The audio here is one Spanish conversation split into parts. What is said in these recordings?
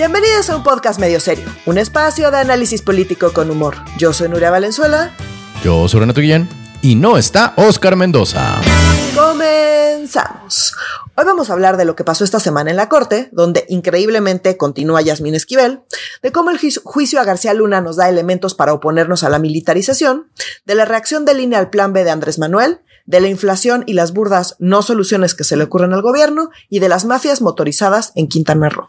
Bienvenidos a un podcast medio serio, un espacio de análisis político con humor. Yo soy Nuria Valenzuela. Yo soy Renato Guillén y no está Oscar Mendoza. Comenzamos. Hoy vamos a hablar de lo que pasó esta semana en la Corte, donde increíblemente continúa Yasmín Esquivel, de cómo el juicio a García Luna nos da elementos para oponernos a la militarización, de la reacción de línea al plan B de Andrés Manuel, de la inflación y las burdas no soluciones que se le ocurren al gobierno y de las mafias motorizadas en Quintana Roo.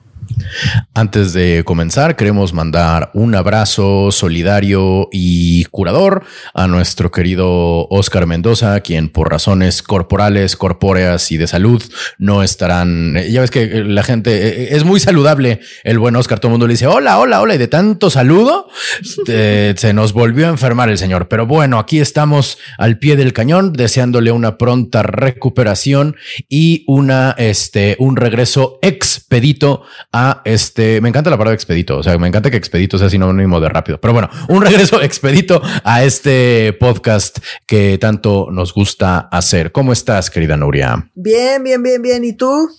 Antes de comenzar, queremos mandar un abrazo solidario y curador a nuestro querido Oscar Mendoza, quien por razones corporales, corpóreas y de salud no estarán. Ya ves que la gente es muy saludable. El buen Oscar, todo el mundo le dice hola, hola, hola, y de tanto saludo se nos volvió a enfermar el señor. Pero bueno, aquí estamos al pie del cañón, deseándole una pronta recuperación y una, este, un regreso expedito a este. Me encanta la palabra expedito. O sea, me encanta que expedito sea sinónimo de rápido. Pero bueno, un regreso expedito a este podcast que tanto nos gusta hacer. ¿Cómo estás, querida Nuria? Bien, bien, bien, bien. ¿Y tú?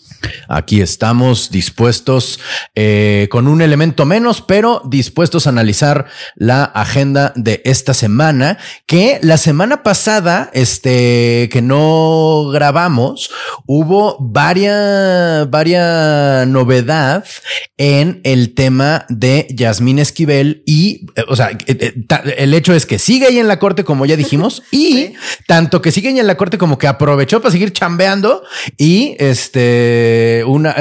Aquí estamos dispuestos eh, con un elemento menos, pero dispuestos a analizar la agenda de esta semana, que la semana pasada, este, que no grabamos, hubo varias, varias novedad en el tema de Yasmín Esquivel y, eh, o sea, eh, el hecho es que sigue ahí en la corte, como ya dijimos, y tanto que sigue ahí en la corte como que aprovechó para seguir chambeando y este eh, una,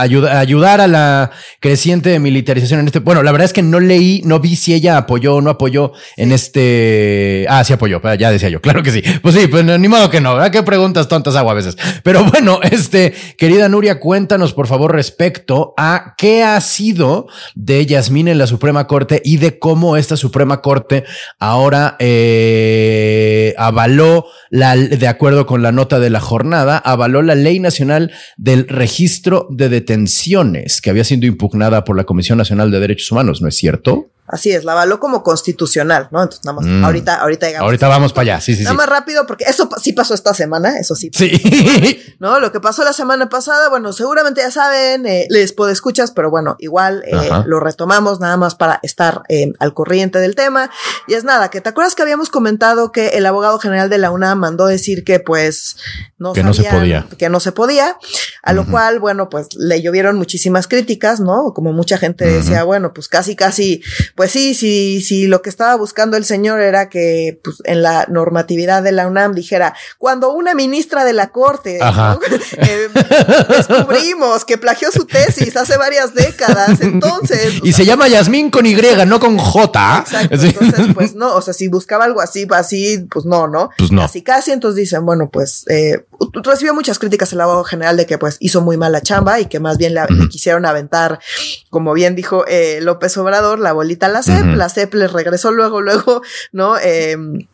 ayudar a la creciente militarización en este. Bueno, la verdad es que no leí, no vi si ella apoyó o no apoyó en este. Ah, sí apoyó, ya decía yo, claro que sí. Pues sí, pues ni modo que no, ¿verdad? Qué preguntas tontas hago a veces. Pero bueno, este, querida Nuria, cuéntanos por favor respecto a qué ha sido de Yasmín en la Suprema Corte y de cómo esta Suprema Corte ahora eh, avaló la, de acuerdo con la nota de la jornada, avaló la ley nacional del registro de detenciones que había sido impugnada por la Comisión Nacional de Derechos Humanos, ¿no es cierto? Así es, la avaló como constitucional, ¿no? Entonces, nada más, mm. ahorita, ahorita digamos. Ahorita vamos para allá, sí, sí. Nada más rápido, porque eso sí pasó esta semana, eso sí. Sí. ¿No? Lo que pasó la semana pasada, bueno, seguramente ya saben, eh, les puedo escuchas, pero bueno, igual eh, lo retomamos nada más para estar eh, al corriente del tema. Y es nada, que te acuerdas que habíamos comentado que el abogado general de la UNAM mandó decir que pues no que no se podía. Que no se podía, a lo cual, bueno, pues le llovieron muchísimas críticas, ¿no? Como mucha gente decía, bueno, pues casi, casi pues sí, sí, sí, lo que estaba buscando el señor era que pues, en la normatividad de la UNAM dijera, cuando una ministra de la Corte eh, descubrimos que plagió su tesis hace varias décadas, entonces... Y se llama Yasmín con Y, no con J. Exacto, entonces pues no, o sea, si buscaba algo así, así, pues no, ¿no? Pues no. Casi, casi, entonces dicen, bueno, pues eh, recibió muchas críticas el abogado general de que pues hizo muy mal la chamba y que más bien le, quisieron aventar, como bien dijo eh, López Obrador, la bolita la CEP, la CEP les regresó luego, luego, ¿no? Em,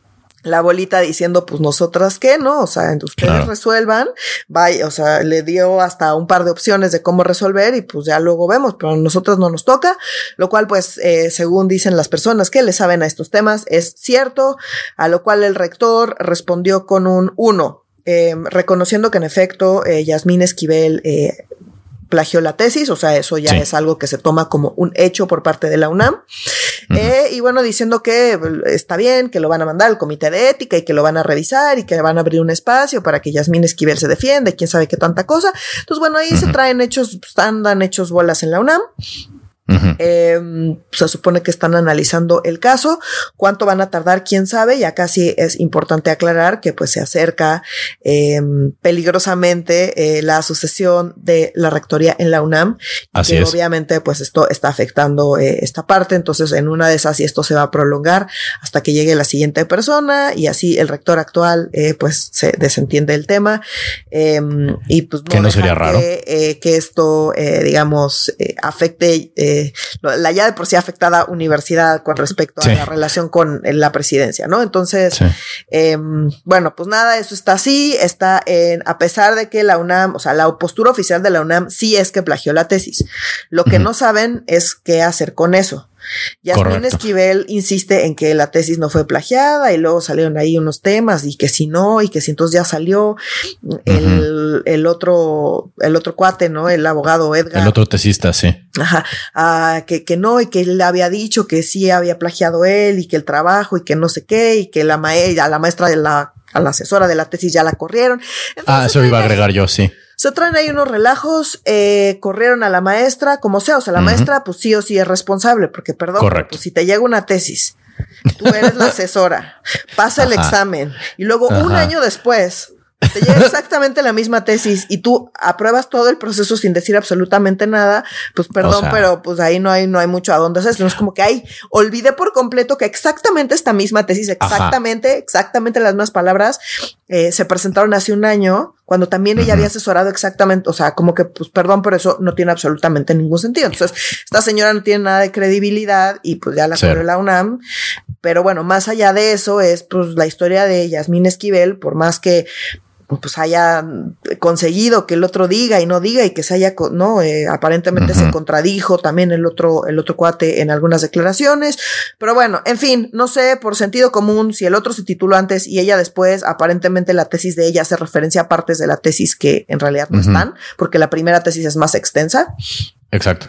la bolita diciendo, pues nosotras qué, ¿no? O sea, ustedes resuelvan, vaya, o sea, le dio hasta un par de opciones de cómo resolver y pues ya luego vemos, pero a nosotros no nos toca, lo cual pues, eh, según dicen las personas que le saben a estos temas, es cierto, a lo cual el rector respondió con un uno, em, reconociendo que en efecto eh, Yasmín Esquivel eh, plagió la tesis, o sea, eso ya es algo que se toma como un hecho por parte de la UNAM. Eh, y bueno, diciendo que está bien, que lo van a mandar al comité de ética y que lo van a revisar y que van a abrir un espacio para que Yasmín Esquivel se defienda y quién sabe qué tanta cosa. Entonces, bueno, ahí se traen hechos, andan hechos bolas en la UNAM. Em, se supone que están analizando el caso. ¿Cuánto van a tardar? ¿Quién sabe? Y acá sí es importante aclarar que pues se acerca em, peligrosamente eh, la sucesión de la rectoría en la UNAM. Así que obviamente pues esto está afectando eh, esta parte. Entonces en una de esas y esto se va a prolongar hasta que llegue la siguiente persona y así el rector actual eh, pues se desentiende el tema. Em, y pues no, que no sería raro que, que esto digamos afecte la ya de por sí afectada universidad con respecto a la relación con eh, la presidencia, ¿no? Entonces, em, bueno, pues nada, eso está así, está en, a pesar de que la UNAM, o sea, la postura oficial de la UNAM sí es que plagió la tesis. Lo que no saben es qué hacer con eso. Yasmín Esquivel insiste en que la tesis no fue plagiada y luego salieron ahí unos temas y que si no y que si entonces ya salió el, el otro el otro cuate, ¿no? El abogado Edgar. El otro tesista, sí. Ajá, ah, que, que no y que él había dicho que sí había plagiado él y que el trabajo y que no sé qué y que la, maestra, la maestra de la, a la asesora de la tesis ya la corrieron. ah, eso iba a agregar yo, sí. Se traen ahí unos relajos, eh, corrieron a la maestra, como sea, o sea, la maestra pues sí o sí es responsable, porque perdón, pues si te llega una tesis, tú eres la asesora, pasa el examen y luego un año después te llega exactamente la misma tesis y tú apruebas todo el proceso sin decir absolutamente nada, pues perdón, pero pues ahí no hay, no hay mucho a dónde hacer. No es como que hay, olvidé por completo que exactamente esta misma tesis, exactamente, exactamente las mismas palabras, eh, se presentaron hace un año, cuando también ella había asesorado exactamente, o sea, como que, pues perdón, pero eso no tiene absolutamente ningún sentido. Entonces, esta señora no tiene nada de credibilidad y pues ya la corrió la UNAM. Pero bueno, más allá de eso es pues la historia de Yasmín Esquivel, por más que pues haya conseguido que el otro diga y no diga y que se haya, no, eh, aparentemente se contradijo también el otro, el otro cuate en algunas declaraciones, pero bueno, en fin, no sé por sentido común si el otro se tituló antes y ella después, aparentemente la tesis de ella hace referencia a partes de la tesis que en realidad no están, porque la primera tesis es más extensa. Exacto.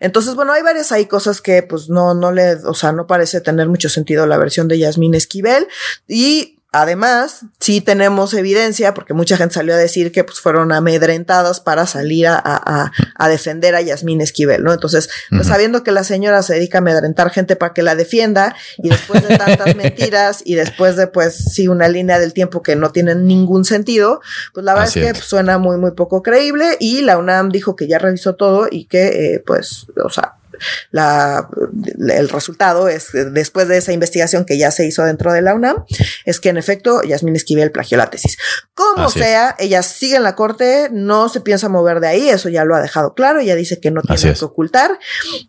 Entonces, bueno, hay varias ahí cosas que pues no, no le, o sea, no parece tener mucho sentido la versión de Yasmín Esquivel. Y Además, sí tenemos evidencia, porque mucha gente salió a decir que pues, fueron amedrentadas para salir a, a, a defender a Yasmín Esquivel, ¿no? Entonces, pues, sabiendo que la señora se dedica a amedrentar gente para que la defienda, y después de tantas mentiras, y después de, pues, sí, una línea del tiempo que no tiene ningún sentido, pues la verdad es que pues, suena muy, muy poco creíble, y la UNAM dijo que ya revisó todo y que, eh, pues, o sea, la, el resultado es, después de esa investigación que ya se hizo dentro de la UNAM, es que en efecto Yasmín Esquivel plagió la tesis. Como sea, ella sigue en la corte, no se piensa mover de ahí, eso ya lo ha dejado claro, ella dice que no tiene que ocultar,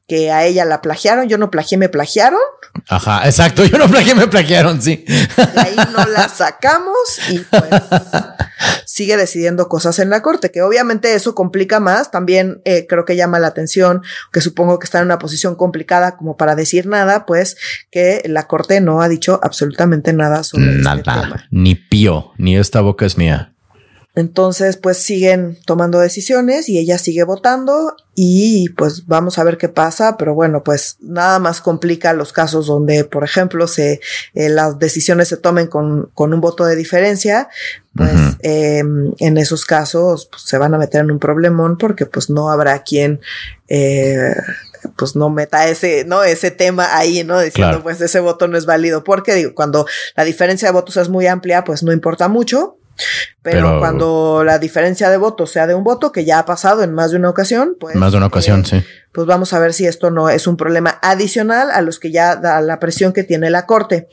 que a ella la plagiaron, yo no plagié, me plagiaron. Ajá, exacto, yo no plagié, me plagiaron, sí. De ahí no la sacamos y pues sigue decidiendo cosas en la corte, que obviamente eso complica más, también eh, creo que llama la atención, que supongo que está en una posición complicada como para decir nada, pues que la corte no ha dicho absolutamente nada sobre este nada, este tema. Ni pío, ni esta boca es mía. Entonces, pues siguen tomando decisiones y ella sigue votando y pues vamos a ver qué pasa, pero bueno, pues nada más complica los casos donde, por ejemplo, se eh, las decisiones se tomen con, con, un voto de diferencia, pues em, en esos casos pues, se van a meter en un problemón porque pues no habrá quien eh, pues no meta ese, ¿no? Ese tema ahí, ¿no? Diciendo, pues ese voto no es válido. Porque digo, cuando la diferencia de votos es muy amplia, pues no importa mucho. Pero, cuando la diferencia de votos sea de un voto, que ya ha pasado en más de una ocasión, pues. Más de una ocasión, eh, sí. Pues vamos a ver si esto no es un problema adicional a los que ya da la presión que tiene la corte.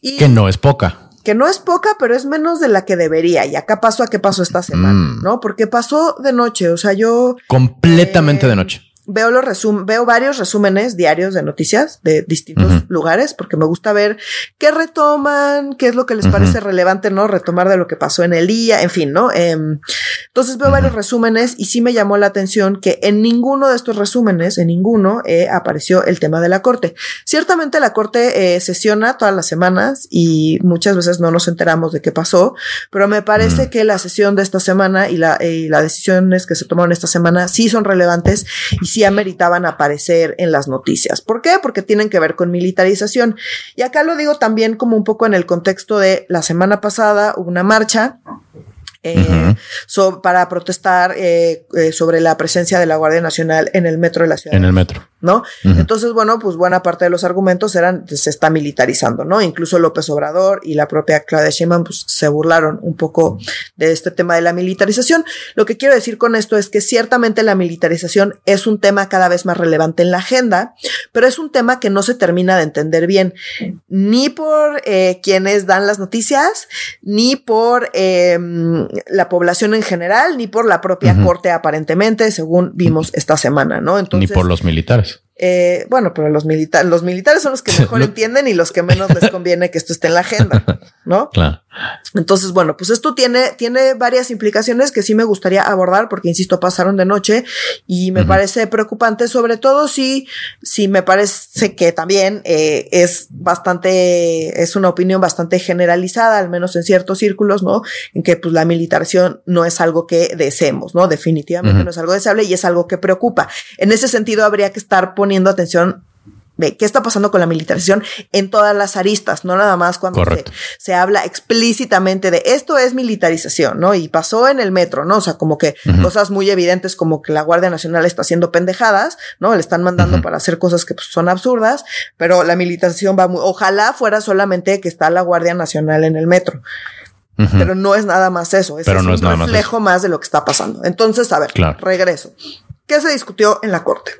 Y que no es poca que no es poca, pero es menos de la que debería. Y acá pasó a qué pasó esta semana, mm. ¿no? Porque pasó de noche, o sea, yo... Completamente de noche veo los resum veo varios resúmenes diarios de noticias de distintos lugares porque me gusta ver qué retoman, qué es lo que les parece relevante, ¿no? Retomar de lo que pasó en el día, en fin, ¿no? Em, entonces veo varios resúmenes y sí me llamó la atención que en ninguno de estos resúmenes, en ninguno, eh, apareció el tema de la corte. Ciertamente la corte eh, sesiona todas las semanas y muchas veces no nos enteramos de qué pasó, pero me parece que la sesión de esta semana y, la, y las decisiones que se tomaron esta semana sí son relevantes y sí ameritaban aparecer en las noticias. ¿Por qué? Porque tienen que ver con militarización. Y acá lo digo también como un poco en el contexto de la semana pasada hubo una marcha eh, para protestar eh, eh, sobre la presencia de la Guardia Nacional en el metro de la ciudad. En el metro. ¿No? Entonces, bueno, pues buena parte de los argumentos eran, se está militarizando, ¿no? Incluso López Obrador y la propia Claudia Sheinbaum pues, se burlaron un poco de este tema de la militarización. Lo que quiero decir con esto es que ciertamente la militarización es un tema cada vez más relevante en la agenda, pero es un tema que no se termina de entender bien, ni por quienes dan las noticias, ni por em, la población en general, ni por la propia corte aparentemente, según vimos esta semana, ¿no? Entonces, ni por los militares. Eh, bueno, pero los militares, los militares son los que mejor entienden y los que menos les conviene que esto esté en la agenda, ¿no? Claro. Entonces, bueno, pues esto tiene, tiene varias implicaciones que sí me gustaría abordar porque, insisto, pasaron de noche y me parece preocupante, sobre todo si, si me parece que también eh, es bastante, es una opinión bastante generalizada, al menos en ciertos círculos, ¿no? En que pues la militarización no es algo que deseemos, ¿no? Definitivamente no es algo deseable y es algo que preocupa. En ese sentido, habría que estar poniendo atención de qué está pasando con la militarización en todas las aristas, no nada más cuando se, habla explícitamente de esto es militarización, ¿no? Y pasó en el metro, ¿no? O sea, como que cosas muy evidentes como que la Guardia Nacional está haciendo pendejadas, ¿no? Le están mandando para hacer cosas que pues, son absurdas, pero la militarización va muy, ojalá fuera solamente que está la Guardia Nacional en el metro. Pero no es nada más eso, es, un reflejo más, de lo que está pasando. Entonces, a ver, regreso. ¿Qué se discutió en la Corte?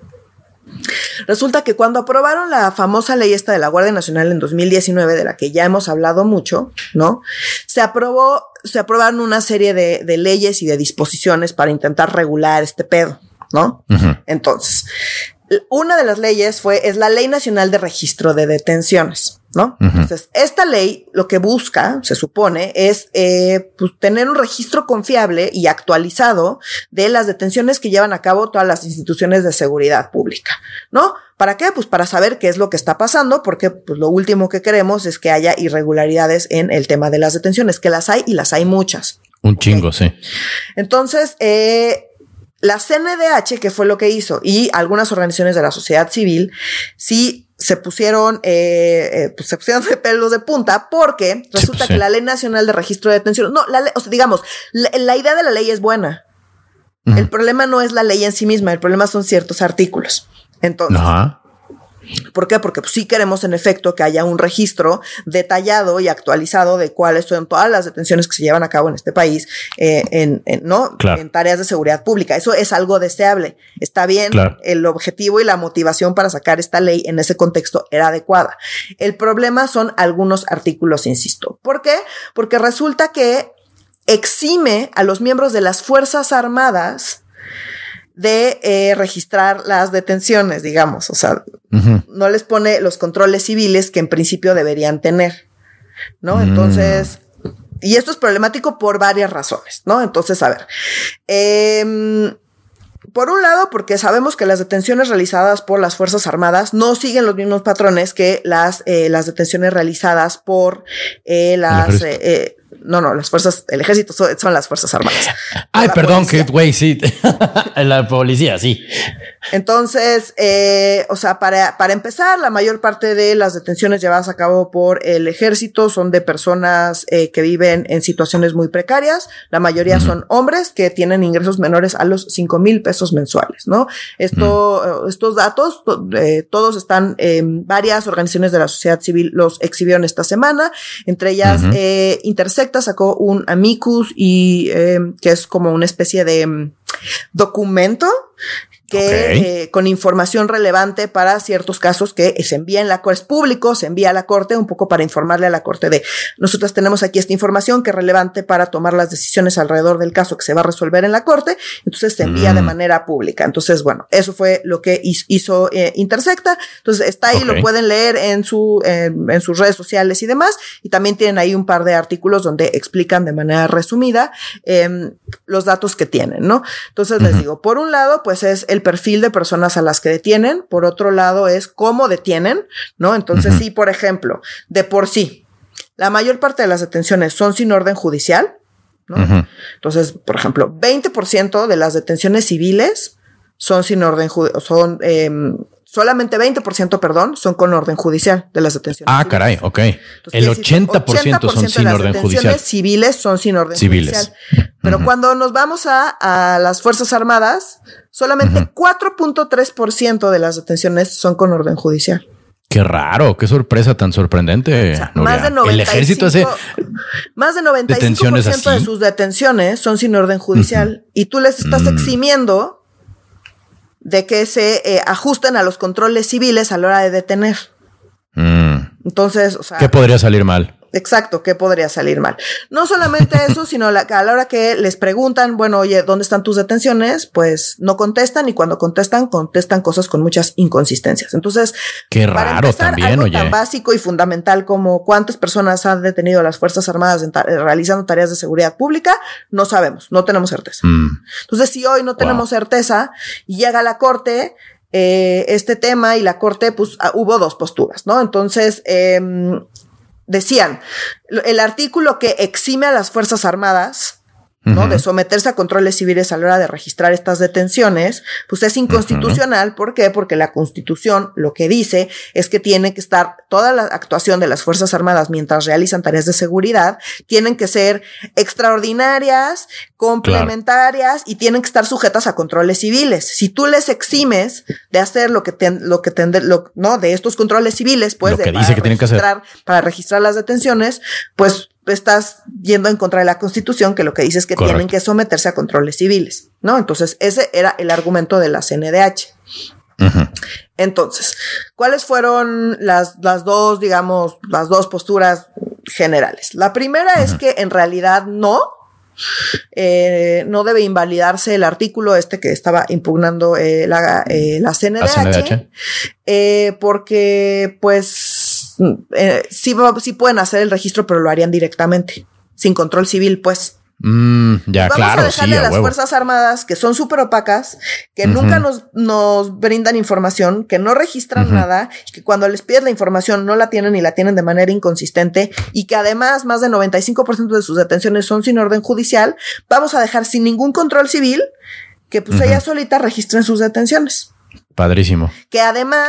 Resulta que cuando aprobaron la famosa ley esta de la Guardia Nacional en 2019, de la que ya hemos hablado mucho, ¿no? Se aprobó, se aprobaron una serie de, leyes y de disposiciones para intentar regular este pedo, ¿no? Entonces, una de las leyes fue, es la Ley Nacional de Registro de Detenciones. ¿no? Entonces, esta ley lo que busca, se supone, es eh, pues, tener un registro confiable y actualizado de las detenciones que llevan a cabo todas las instituciones de seguridad pública, ¿no? ¿Para qué? Pues para saber qué es lo que está pasando, porque pues, lo último que queremos es que haya irregularidades en el tema de las detenciones, que las hay y las hay muchas. Un chingo, sí. Entonces, eh, la CNDH, que fue lo que hizo, y algunas organizaciones de la sociedad civil, sí se pusieron, eh, eh, pues se pusieron de pelos de punta porque resulta pues que la Ley Nacional de Registro de Detención, no, la o sea, digamos, la, idea de la ley es buena. El problema no es la ley en sí misma, el problema son ciertos artículos. Entonces, ¿Por qué? Porque pues, sí queremos en efecto que haya un registro detallado y actualizado de cuáles son todas las detenciones que se llevan a cabo en este país eh, en, ¿no? en tareas de seguridad pública. Eso es algo deseable. Está bien. El objetivo y la motivación para sacar esta ley en ese contexto era adecuada. El problema son algunos artículos, insisto. ¿Por qué? Porque resulta que exime a los miembros de las Fuerzas Armadas de eh, registrar las detenciones, digamos. O sea, no les pone los controles civiles que en principio deberían tener, ¿no? Mm. Entonces, y esto es problemático por varias razones, ¿no? Entonces, a ver. Em, por un lado, porque sabemos que las detenciones realizadas por las Fuerzas Armadas no siguen los mismos patrones que las, eh, las detenciones realizadas por eh, las no, no, las fuerzas, el ejército son, las fuerzas armadas. Ay, perdón, que güey, sí. la policía, sí. Entonces, eh, o sea, para, para empezar, la mayor parte de las detenciones llevadas a cabo por el ejército son de personas eh, que viven en situaciones muy precarias. La mayoría son hombres que tienen ingresos menores a los 5 mil pesos mensuales, ¿no? Esto, estos datos, eh, todos están en varias organizaciones de la sociedad civil, los exhibieron esta semana, entre ellas Intersecta sacó un amicus y que es como una especie de mm, documento que eh, con información relevante para ciertos casos que se envía en la corte, es público, se envía a la corte un poco para informarle a la corte de nosotros tenemos aquí esta información que es relevante para tomar las decisiones alrededor del caso que se va a resolver en la corte, entonces se envía de mm. manera pública. Entonces, bueno, eso fue lo que hizo eh, Intersecta. Entonces está ahí, lo pueden leer en su en sus redes sociales y demás, y también tienen ahí un par de artículos donde explican de manera resumida em, los datos que tienen, ¿no? Entonces les digo, por un lado, pues es el el perfil de personas a las que detienen, por otro lado es cómo detienen, ¿no? Entonces, sí, por ejemplo, de por sí, la mayor parte de las detenciones son sin orden judicial, ¿no? Entonces, por ejemplo, 20% de las detenciones civiles son sin orden judicial, son em, solamente 20%, perdón, son con orden judicial de las detenciones. Ah, caray, ok. el 80%, son sin orden judicial. civiles son sin orden civiles. judicial. Pero cuando nos vamos a, las Fuerzas Armadas, solamente 4.3% de las detenciones son con orden judicial. Qué raro, qué sorpresa tan sorprendente. más de 95, el ejército hace más de 95% de sus detenciones son sin orden judicial y tú les estás mm. eximiendo de que se eh, ajusten a los controles civiles a la hora de detener. Mm. Entonces, o sea. ¿Qué podría salir mal? Exacto, ¿qué podría salir mal? No solamente eso, sino la, a la hora que les preguntan, bueno, oye, ¿dónde están tus detenciones? Pues no contestan y cuando contestan, contestan cosas con muchas inconsistencias. Entonces, qué raro también, algo oye. tan básico y fundamental como cuántas personas han detenido las Fuerzas Armadas realizando tareas de seguridad pública, no sabemos, no tenemos certeza. Mm. Entonces, si hoy no tenemos certeza y llega a la corte, eh, este tema y la corte, pues ah, hubo dos posturas, ¿no? Entonces, eh, decían, el artículo que exime a las Fuerzas Armadas ¿no? De someterse a controles civiles a la hora de registrar estas detenciones, pues es inconstitucional. ¿Por qué? Porque la Constitución lo que dice es que tiene que estar toda la actuación de las Fuerzas Armadas mientras realizan tareas de seguridad, tienen que ser extraordinarias, complementarias y tienen que estar sujetas a controles civiles. Si tú les eximes de hacer lo que lo que lo, no de estos controles civiles, pues lo que de, dice que tienen que hacer para registrar las detenciones, pues estás yendo en contra de la Constitución, que lo que dice es que tienen que someterse a controles civiles, ¿no? Entonces, ese era el argumento de la CNDH. Entonces, ¿cuáles fueron las, las dos, digamos, las dos posturas generales? La primera es que en realidad no, eh, no debe invalidarse el artículo este que estaba impugnando eh, la, eh, la, CNDH, porque pues eh, sí, sí pueden hacer el registro, pero lo harían directamente, sin control civil, pues. Mm, ya, Vamos claro. a dejarle a las Fuerzas Armadas, que son súper opacas, que nunca nos, nos brindan información, que no registran nada, que cuando les pides la información no la tienen y la tienen de manera inconsistente, y que además más del 95% de sus detenciones son sin orden judicial, vamos a dejar sin ningún control civil que pues ellas solitas registren sus detenciones. Padrísimo. Que además,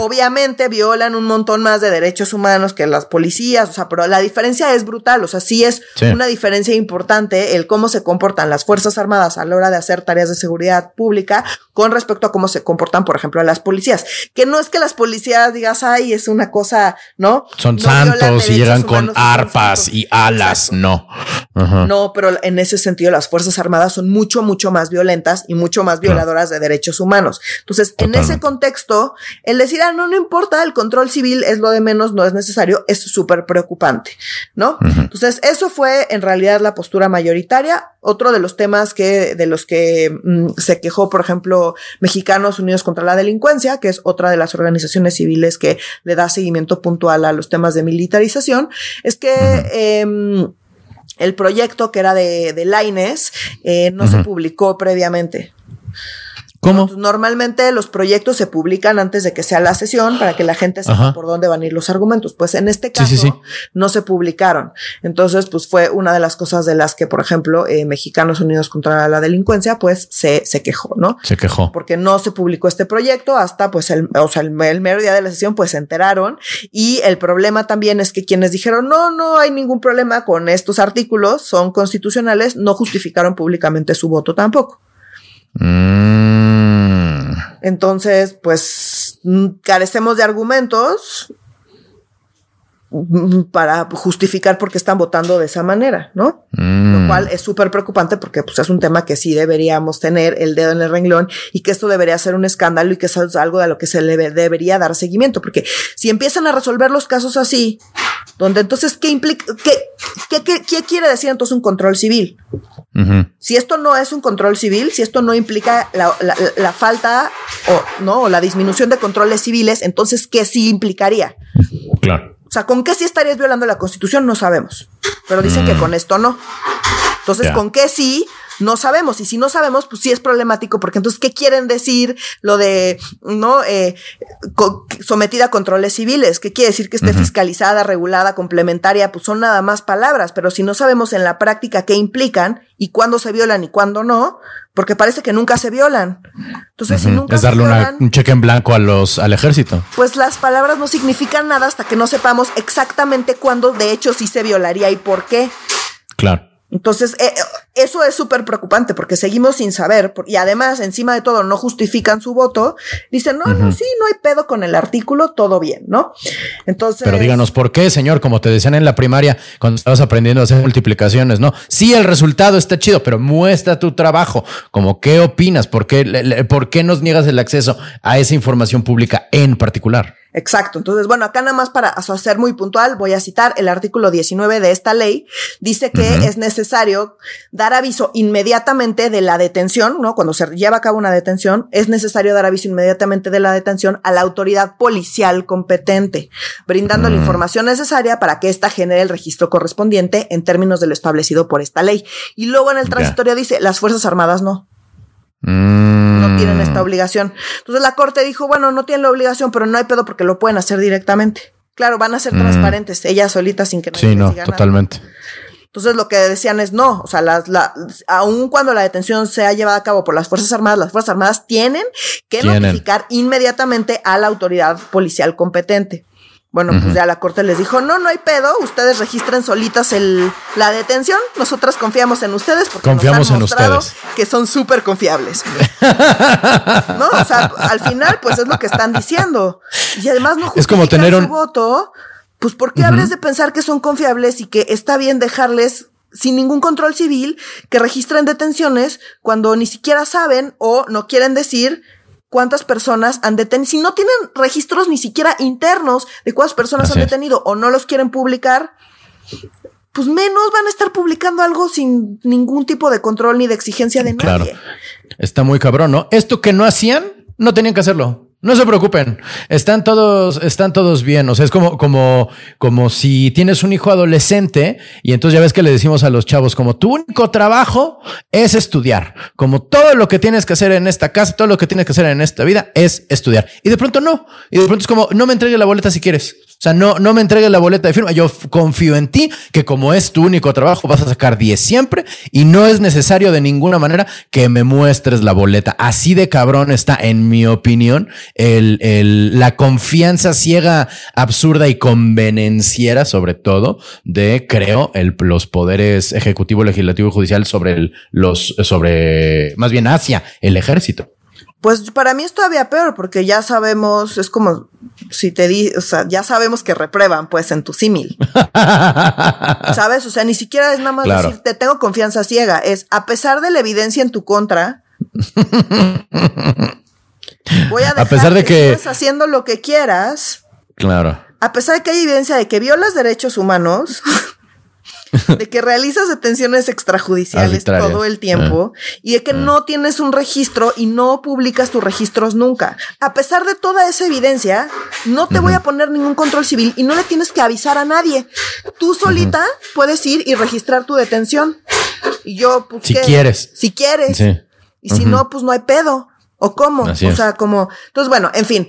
obviamente, violan un montón más de derechos humanos que las policías, o sea, pero la diferencia es brutal, o sea, sí es una diferencia importante el cómo se comportan las Fuerzas Armadas a la hora de hacer tareas de seguridad pública con respecto a cómo se comportan, por ejemplo, a las policías. Que no es que las policías digas, ay, es una cosa, ¿no? Son santos y llegan con arpas y alas, no. No, pero en ese sentido las Fuerzas Armadas son mucho, mucho más violentas y mucho más violadoras de derechos humanos. Entonces, en ese contexto, el decir, ah, no, no importa, el control civil es lo de menos, no es necesario, es súper preocupante, ¿no? Entonces, eso fue en realidad la postura mayoritaria. Otro de los temas que, de los que mm, se quejó, por ejemplo, Mexicanos Unidos contra la Delincuencia, que es otra de las organizaciones civiles que le da seguimiento puntual a los temas de militarización, es que, em, el proyecto que era de, de Laines eh, no se publicó previamente. ¿Cómo? Normalmente los proyectos se publican antes de que sea la sesión para que la gente sepa por dónde van a ir los argumentos. Pues en este caso no se publicaron. Entonces, pues fue una de las cosas de las que, por ejemplo, eh, Mexicanos Unidos contra la Delincuencia, pues se, se quejó, ¿no? Se quejó. Porque no se publicó este proyecto hasta, pues, el, o sea, el, mero día de la sesión, pues se enteraron. Y el problema también es que quienes dijeron, no, no hay ningún problema con estos artículos, son constitucionales, no justificaron públicamente su voto tampoco. Mm. Entonces, pues mm, carecemos de argumentos para justificar por qué están votando de esa manera, ¿no? Lo cual es súper preocupante porque pues, es un tema que sí deberíamos tener el dedo en el renglón y que esto debería ser un escándalo y que es algo de lo que se le debería dar seguimiento, porque si empiezan a resolver los casos así, donde entonces, ¿qué implica? ¿Qué, qué, qué, quiere decir entonces un control civil? Si esto no es un control civil, si esto no implica la, la, falta o no la disminución de controles civiles, entonces ¿qué sí implicaría? Claro. O sea, ¿con qué sí estarías violando la constitución? No sabemos. Pero dicen que mm. con esto no. Entonces, ¿con qué sí? No sabemos. Y si no sabemos, pues sí es problemático, porque entonces, ¿qué quieren decir lo de, no, eh, sometida a controles civiles? ¿Qué quiere decir que esté fiscalizada, regulada, complementaria? Pues son nada más palabras, pero si no sabemos en la práctica qué implican y cuándo se violan y cuándo no, porque parece que nunca se violan. Entonces, si nunca es darle un cheque en blanco a los, al ejército. Pues las palabras no significan nada hasta que no sepamos exactamente cuándo de hecho sí se violaría y por qué. Claro. Entonces, eh, eso es súper preocupante porque seguimos sin saber y además, encima de todo, no justifican su voto. Dicen, no, no, sí, no hay pedo con el artículo, todo bien, ¿no? Entonces. Pero díganos, ¿por qué, señor? Como te decían en la primaria, cuando estabas aprendiendo a hacer multiplicaciones, ¿no? Sí, el resultado está chido, pero muestra tu trabajo. Como, ¿qué opinas? ¿Por qué, ¿Por qué nos niegas el acceso a esa información pública en particular? Exacto. Entonces, bueno, acá nada más para ser muy puntual, voy a citar el artículo 19 de esta ley. Dice que es necesario dar aviso inmediatamente de la detención, ¿no? Cuando se lleva a cabo una detención, es necesario dar aviso inmediatamente de la detención a la autoridad policial competente, brindando la mm. información necesaria para que ésta genere el registro correspondiente en términos de lo establecido por esta ley. Y luego en el transitorio dice, las Fuerzas Armadas no. Mm. No tienen esta obligación. Entonces la corte dijo, bueno, no tienen la obligación, pero no hay pedo porque lo pueden hacer directamente. Claro, van a ser mm. transparentes, ellas solitas sin que nadie Sí, no, totalmente. Entonces lo que decían es no, o sea, las, la, aun cuando la detención sea llevada a cabo por las Fuerzas Armadas, las Fuerzas Armadas tienen que notificar inmediatamente a la autoridad policial competente. Bueno, pues ya la corte les dijo, no, no hay pedo, ustedes registren solitas el, la detención, nosotras confiamos en ustedes porque confiamos en ustedes. que son súper confiables. no, o sea, al final, pues es lo que están diciendo. Y además no es como tener un voto, pues ¿por qué habres de pensar que son confiables y que está bien dejarles sin ningún control civil que registren detenciones cuando ni siquiera saben o no quieren decir cuántas personas han detenido, si no tienen registros ni siquiera internos de cuántas personas han detenido o no los quieren publicar, pues menos van a estar publicando algo sin ningún tipo de control ni de exigencia de nadie. Claro. Está muy cabrón, ¿no? Esto que no hacían, no tenían que hacerlo. No se preocupen, están todos, están todos bien. O sea, es como, como, como si tienes un hijo adolescente y entonces ya ves que le decimos a los chavos, como tu único trabajo es estudiar. Como todo lo que tienes que hacer en esta casa, todo lo que tienes que hacer en esta vida es estudiar. Y de pronto no. Y de pronto es como, no me entregue la boleta si quieres. O sea, no, no me entregues la boleta de firma. Yo confío en ti, que como es tu único trabajo, vas a sacar 10 siempre y no es necesario de ninguna manera que me muestres la boleta. Así de cabrón está, en mi opinión, el, el, la confianza ciega, absurda y convenenciera, sobre todo, de, creo, el, los poderes ejecutivo, legislativo y judicial sobre el, los, sobre, más bien hacia el ejército. Pues para mí es todavía peor porque ya sabemos, es como si te di, o sea, ya sabemos que reprueban pues en tu símil. ¿Sabes? O sea, ni siquiera es nada más decir, te tengo confianza ciega, es a pesar de la evidencia en tu contra. voy a dejar a pesar de que, que haciendo lo que quieras. Claro. A pesar de que hay evidencia de que violas derechos humanos. De que realizas detenciones extrajudiciales todo el tiempo ah. y de que ah. no tienes un registro y no publicas tus registros nunca. A pesar de toda esa evidencia, no te voy a poner ningún control civil y no le tienes que avisar a nadie. Tú solita puedes ir y registrar tu detención. Y yo, pues, si quieres. Si quieres. Y si no, pues no hay pedo. ¿O cómo? o sea, como. Entonces, bueno, en fin.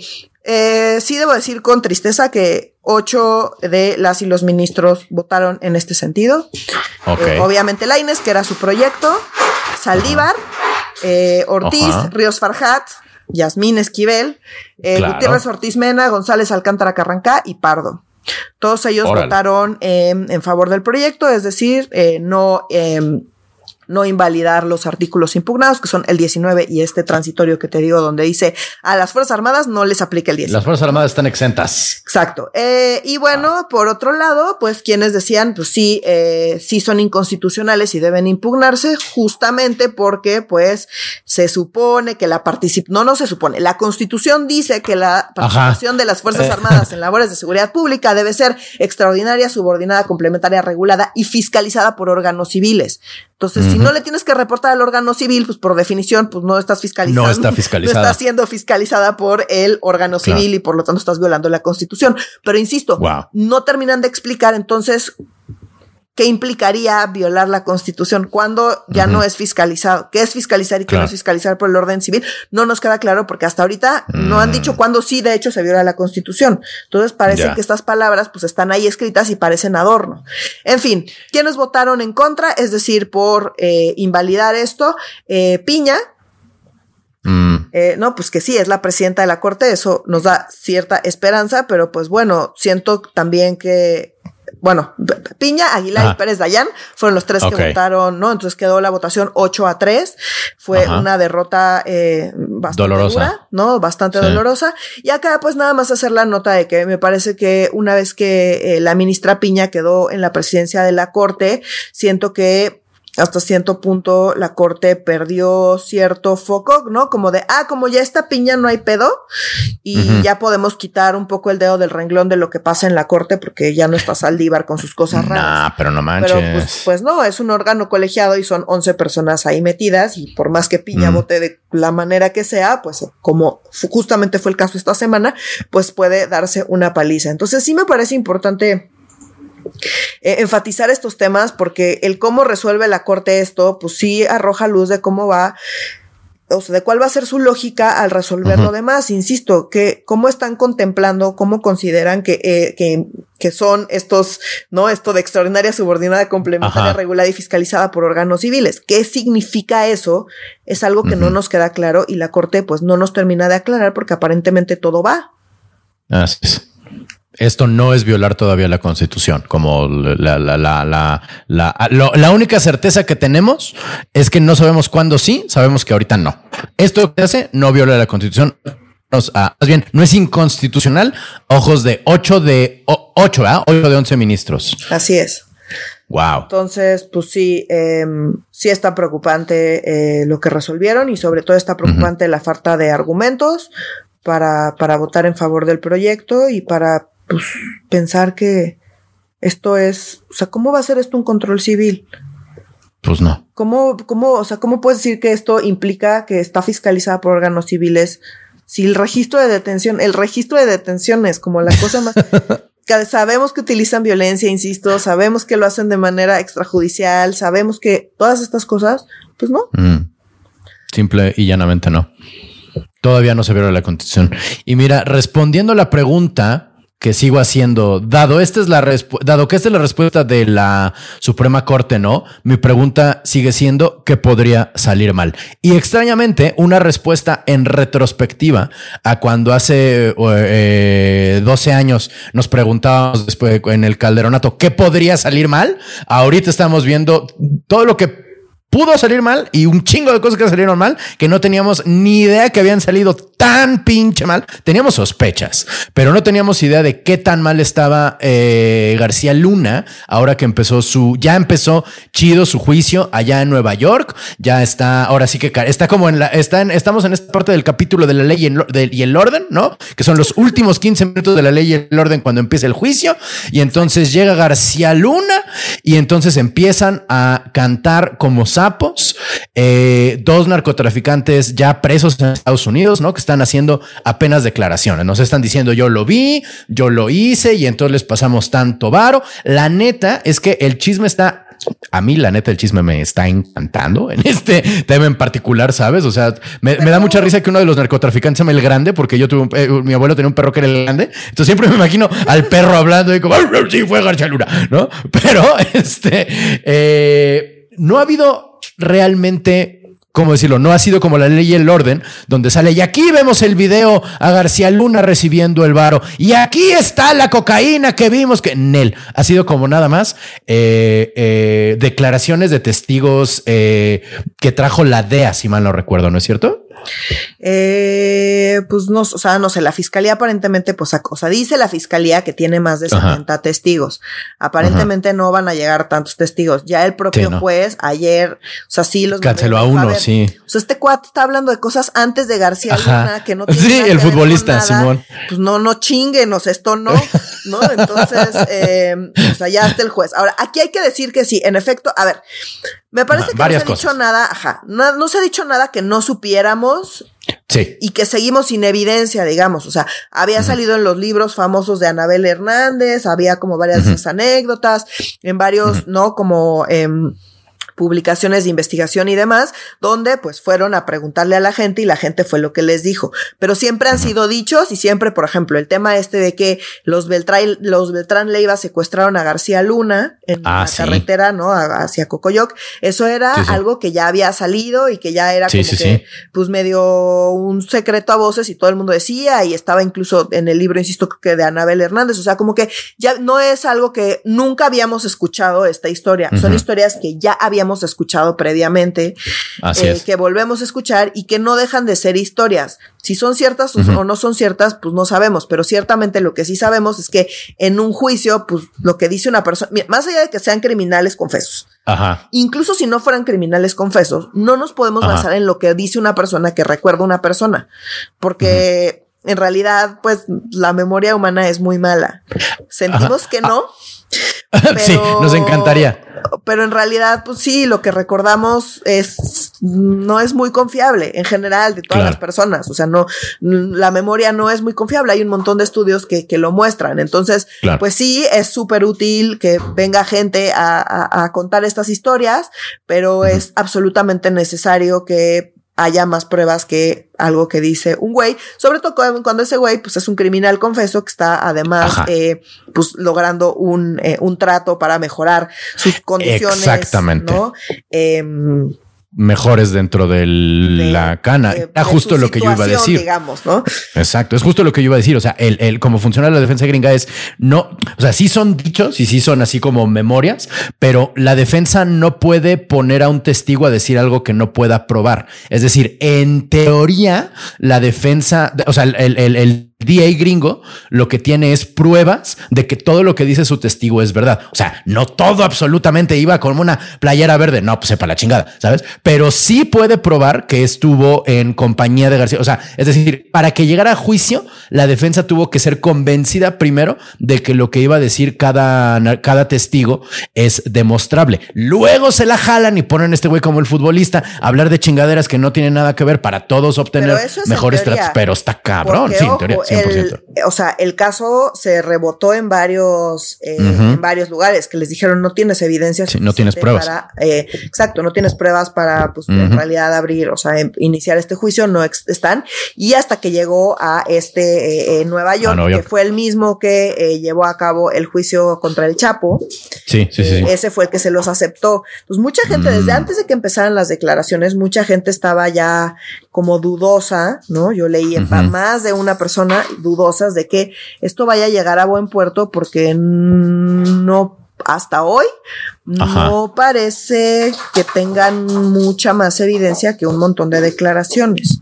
Eh, sí debo decir con tristeza que ocho de las y los ministros votaron en este sentido. Eh, obviamente Laines, que era su proyecto, Saldívar, eh, Ortiz, Ríos Farjat, Yasmín Esquivel, Gutiérrez Ortiz Mena, González Alcántara Carrancá y Pardo. Todos ellos votaron en favor del proyecto, es decir, no em, no invalidar los artículos impugnados, que son el 19 y este transitorio que te digo, donde dice a las Fuerzas Armadas no les aplica el 19. Las Fuerzas Armadas están exentas. Exacto. Eh, y bueno, ah. por otro lado, pues quienes decían, pues sí, eh, sí son inconstitucionales y deben impugnarse, justamente porque, pues, se supone que la participación, no, no se supone, la Constitución dice que la participación de las Fuerzas eh. Armadas en labores de seguridad pública debe ser extraordinaria, subordinada, complementaria, regulada y fiscalizada por órganos civiles. Entonces, si no le tienes que reportar al órgano civil, pues por definición, pues no estás fiscalizando. No está fiscalizada. No está siendo fiscalizada por el órgano civil y por lo tanto estás violando la constitución. Pero insisto, no terminan de explicar entonces ¿Qué implicaría violar la constitución cuando ya no es fiscalizado? ¿Qué es fiscalizar y qué no es fiscalizar por el orden civil? No nos queda claro porque hasta ahorita no han dicho mm. cuándo sí, de hecho, se viola la constitución. Entonces parece que estas palabras pues están ahí escritas y parecen adorno. En fin, ¿quiénes votaron en contra? Es decir, por eh, invalidar esto, eh, Piña, mm. eh, no, pues que sí, es la presidenta de la Corte, eso nos da cierta esperanza, pero pues bueno, siento también que bueno, Piña, Aguilar y Pérez Dayán fueron los tres que votaron, ¿no? Entonces quedó la votación 8 a 3. Fue una derrota eh, bastante dolorosa, ¿no? Bastante dolorosa. Y acá, pues nada más hacer la nota de que me parece que una vez que eh, la ministra Piña quedó en la presidencia de la Corte, siento que hasta cierto punto la corte perdió cierto foco, ¿no? Como de, ah, como ya esta piña no hay pedo y ya podemos quitar un poco el dedo del renglón de lo que pasa en la corte porque ya no está Saldívar con sus cosas raras. Nah, pero no manches. Pero pues, pues, no, es un órgano colegiado y son 11 personas ahí metidas y por más que piña vote de la manera que sea, pues como justamente fue el caso esta semana, pues puede darse una paliza. Entonces sí me parece importante eh, enfatizar estos temas porque el cómo resuelve la corte esto, pues sí arroja luz de cómo va o sea, de cuál va a ser su lógica al resolver lo demás. Insisto, que cómo están contemplando, cómo consideran que, eh, que, que, son estos, ¿no? Esto de extraordinaria subordinada complementaria regulada y fiscalizada por órganos civiles. ¿Qué significa eso? Es algo que no nos queda claro y la Corte pues no nos termina de aclarar porque aparentemente todo va. Así es esto no es violar todavía la constitución, como la, la, la, la, la, la única certeza que tenemos es que no sabemos cuándo sí, sabemos que ahorita no. Esto que hace no viola la constitución. más bien, no es inconstitucional. Ojos de 8 de 8, ¿ah? 8 de 11 ministros. Así es. Wow. Entonces, pues sí, eh, sí está preocupante eh, lo que resolvieron y sobre todo está preocupante la falta de argumentos para, para votar en favor del proyecto y para pues, pensar que esto es, o sea, ¿cómo va a ser esto un control civil? Pues no. ¿Cómo, cómo, o sea, cómo puedes decir que esto implica que está fiscalizada por órganos civiles? Si el registro de detención, el registro de detención es como la cosa más. sabemos que utilizan violencia, insisto, sabemos que lo hacen de manera extrajudicial, sabemos que todas estas cosas, pues no. Mm. Simple y llanamente no. Todavía no se vio la constitución. Y mira, respondiendo a la pregunta que sigo haciendo, dado esta es la dado que esta es la respuesta de la Suprema Corte, ¿no? Mi pregunta sigue siendo ¿qué podría salir mal? Y extrañamente, una respuesta en retrospectiva a cuando hace 12 eh, años nos preguntábamos después en el calderonato ¿qué podría salir mal? Ahorita estamos viendo todo lo que pudo salir mal y un chingo de cosas que salieron mal que no teníamos ni idea que habían salido tan pinche mal. Teníamos sospechas, pero no teníamos idea de qué tan mal estaba eh, García Luna ahora que empezó su, ya empezó chido su juicio allá en Nueva York. Ya está, ahora sí que está como en la, está estamos en esta parte del capítulo de la ley y el, orden, ¿no? Que son los últimos 15 minutos de la ley y el orden cuando empieza el juicio. Y entonces llega García Luna y entonces empiezan a cantar como sapos, eh, dos narcotraficantes ya presos en Estados Unidos, ¿no? Que están haciendo apenas declaraciones. Nos están diciendo yo lo vi, yo lo hice y entonces les pasamos tanto varo. La neta es que el chisme está a mí, la neta, el chisme me está encantando en este tema en particular, ¿sabes? O sea, me, da mucha risa que uno de los narcotraficantes se llama el grande, porque yo tuve eh, mi abuelo tenía un perro que era el grande. Entonces siempre me imagino al perro hablando y como, sí, fue García Luna, ¿no? Pero este, eh, no ha habido realmente ¿cómo decirlo? No ha sido como la ley y el orden, donde sale, y aquí vemos el video a García Luna recibiendo el varo, y aquí está la cocaína que vimos, que Nel, ha sido como nada más eh, eh, declaraciones de testigos eh, que trajo la DEA, si mal no recuerdo, ¿no es cierto? Eh, pues no, o sea, no sé, la fiscalía aparentemente, pues, o sea, dice la fiscalía que tiene más de 70 testigos. Aparentemente no van a llegar tantos testigos. Ya el propio juez ayer, o sea, sí los canceló a uno, sí. O sea, este cuate está hablando de cosas antes de García Luna que no tiene Sí, el futbolista, Simón. Pues no, no chinguen, o sea, esto no, ¿no? Entonces, eh, o sea, ya está el juez. Ahora, aquí hay que decir que sí, en efecto, a ver, me parece que no se ha dicho nada, ajá, no, se ha dicho nada que no supiéramos Sí. Y que seguimos sin evidencia, digamos. O sea, había salido en los libros famosos de Anabel Hernández, había como varias anécdotas, en varios, ¿no? Como eh, publicaciones de investigación y demás, donde pues fueron a preguntarle a la gente y la gente fue lo que les dijo. Pero siempre han sido dichos y siempre, por ejemplo, el tema este de que los Beltrán, los Beltrán Leiva secuestraron a García Luna en ah, la carretera, ¿no? Hacia Cocoyoc. Eso era algo que ya había salido y que ya era como que, pues medio un secreto a voces y todo el mundo decía y estaba incluso en el libro, insisto, que de Anabel Hernández. O sea, como que ya no es algo que nunca habíamos escuchado esta historia. Son historias que ya habíamos habíamos escuchado previamente, eh, que volvemos a escuchar y que no dejan de ser historias. Si son ciertas o no son ciertas, pues no sabemos, pero ciertamente lo que sí sabemos es que en un juicio, pues lo que dice una persona, más allá de que sean criminales confesos, Ajá. incluso si no fueran criminales confesos, no nos podemos basar en lo que dice una persona que recuerda una persona, porque en realidad, pues la memoria humana es muy mala. Sentimos que no. sí, nos encantaría. Pero en realidad, pues sí, lo que recordamos es no es muy confiable en general de todas las personas. O sea, no, la memoria no es muy confiable. Hay un montón de estudios que, que lo muestran. Entonces, pues sí, es súper útil que venga gente a, a, contar estas historias, pero es absolutamente necesario que haya más pruebas que algo que dice un güey, sobre todo cuando ese güey pues es un criminal confeso que está además eh, pues logrando un, eh, un trato para mejorar sus condiciones. Exactamente. ¿no? Eh, mejores dentro de la cana. Era justo lo que yo iba a decir. Digamos, ¿no? Exacto, es justo lo que yo iba a decir. O sea, el, el cómo funciona la defensa gringa es no, o sea, sí son dichos y sí son así como memorias, pero la defensa no puede poner a un testigo a decir algo que no pueda probar. Es decir, en teoría, la defensa, o sea, el, el, el DA gringo lo que tiene es pruebas de que todo lo que dice su testigo es verdad. O sea, no todo absolutamente iba como una playera verde. No, pues sepa la chingada, ¿sabes? Pero sí puede probar que estuvo en compañía de García. O sea, es decir, para que llegara a juicio, la defensa tuvo que ser convencida primero de que lo que iba a decir cada, cada testigo es demostrable. Luego se la jalan y ponen a este güey como el futbolista a hablar de chingaderas que no tienen nada que ver para todos obtener mejores tratos. Pero está cabrón, sí, en teoría o sea, el caso se rebotó en varios, eh, en varios lugares que les dijeron no tienes evidencia. no tienes pruebas. Eh, exacto, no tienes pruebas para, pues, en realidad abrir, o sea, em, iniciar este juicio, no están. Y hasta que llegó a este eh, Nueva, York, que fue el mismo que llevó a cabo el juicio contra el Chapo. Sí, sí, sí. Ese fue el que se los aceptó. Pues mucha gente, desde mm. antes de que empezaran las declaraciones, mucha gente estaba ya como dudosa, ¿no? Yo leí en más de una persona dudosas de que esto vaya a llegar a buen puerto porque no hasta hoy no parece que tengan mucha más evidencia que un montón de declaraciones.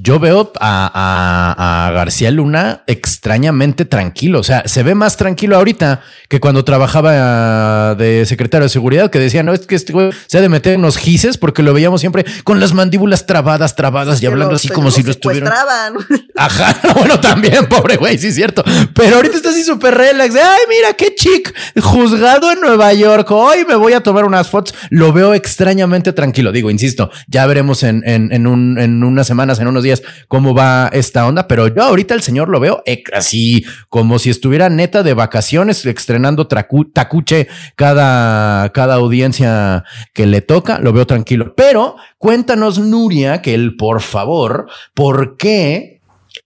Yo veo a, García Luna extrañamente tranquilo. O sea, se ve más tranquilo ahorita que cuando trabajaba de secretario de seguridad, que decía, no, es que este güey se ha de meter unos gises porque lo veíamos siempre con las mandíbulas trabadas, trabadas y hablando así como si lo estuvieran. Ajá, bueno, también, pobre güey, sí es cierto. Pero ahorita está así súper relax. Ay, mira qué chic, juzgado en Nueva York. Hoy me voy a tomar unas fotos. Lo veo extrañamente tranquilo. Digo, insisto, ya veremos en, en, un, en unas semanas, en unos días, cómo va esta onda. Pero yo ahorita el señor lo veo así como si estuviera neta de vacaciones, estrenando tacuche cada, cada audiencia que le toca. Lo veo tranquilo. Pero cuéntanos, Nuria, que el por favor, ¿por qué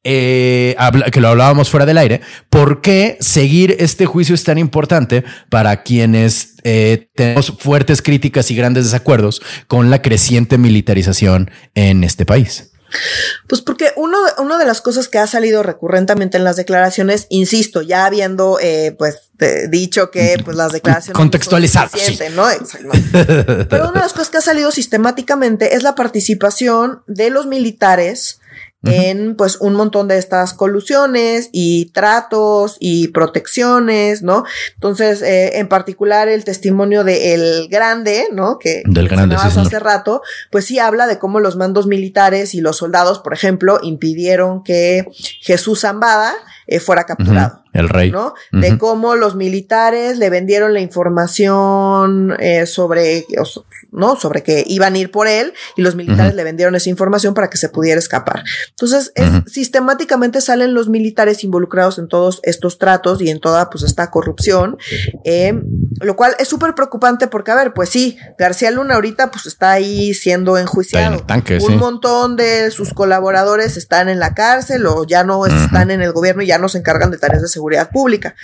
eh, que lo hablábamos fuera del aire, ¿por qué seguir este juicio es tan importante para quienes eh, tenemos fuertes críticas y grandes desacuerdos con la creciente militarización en este país? Pues porque uno, una de las cosas que ha salido recurrentemente en las declaraciones, insisto, ya habiendo eh, pues dicho que pues las declaraciones contextualizadas, ¿no? Pero una de las cosas que ha salido sistemáticamente es la participación de los militares en pues un montón de estas colusiones y tratos y protecciones, ¿no? Entonces, eh, en particular el testimonio de El Grande, ¿no? Que del Grande hace rato, pues sí habla de cómo los mandos militares y los soldados, por ejemplo, impidieron que Jesús Zambada eh, fuera capturado. El rey. ¿No? De cómo los militares le vendieron la información eh, sobre, ¿no? Sobre que iban a ir por él y los militares le vendieron esa información para que se pudiera escapar. Entonces, sistemáticamente salen los militares involucrados en todos estos tratos y en toda, pues, esta corrupción, eh, lo cual es súper preocupante porque, a ver, pues sí, García Luna ahorita, pues, está ahí siendo enjuiciado. Un montón de sus colaboradores están en la cárcel o ya no están en el gobierno y ya no se encargan de tareas de seguridad seguridad pública.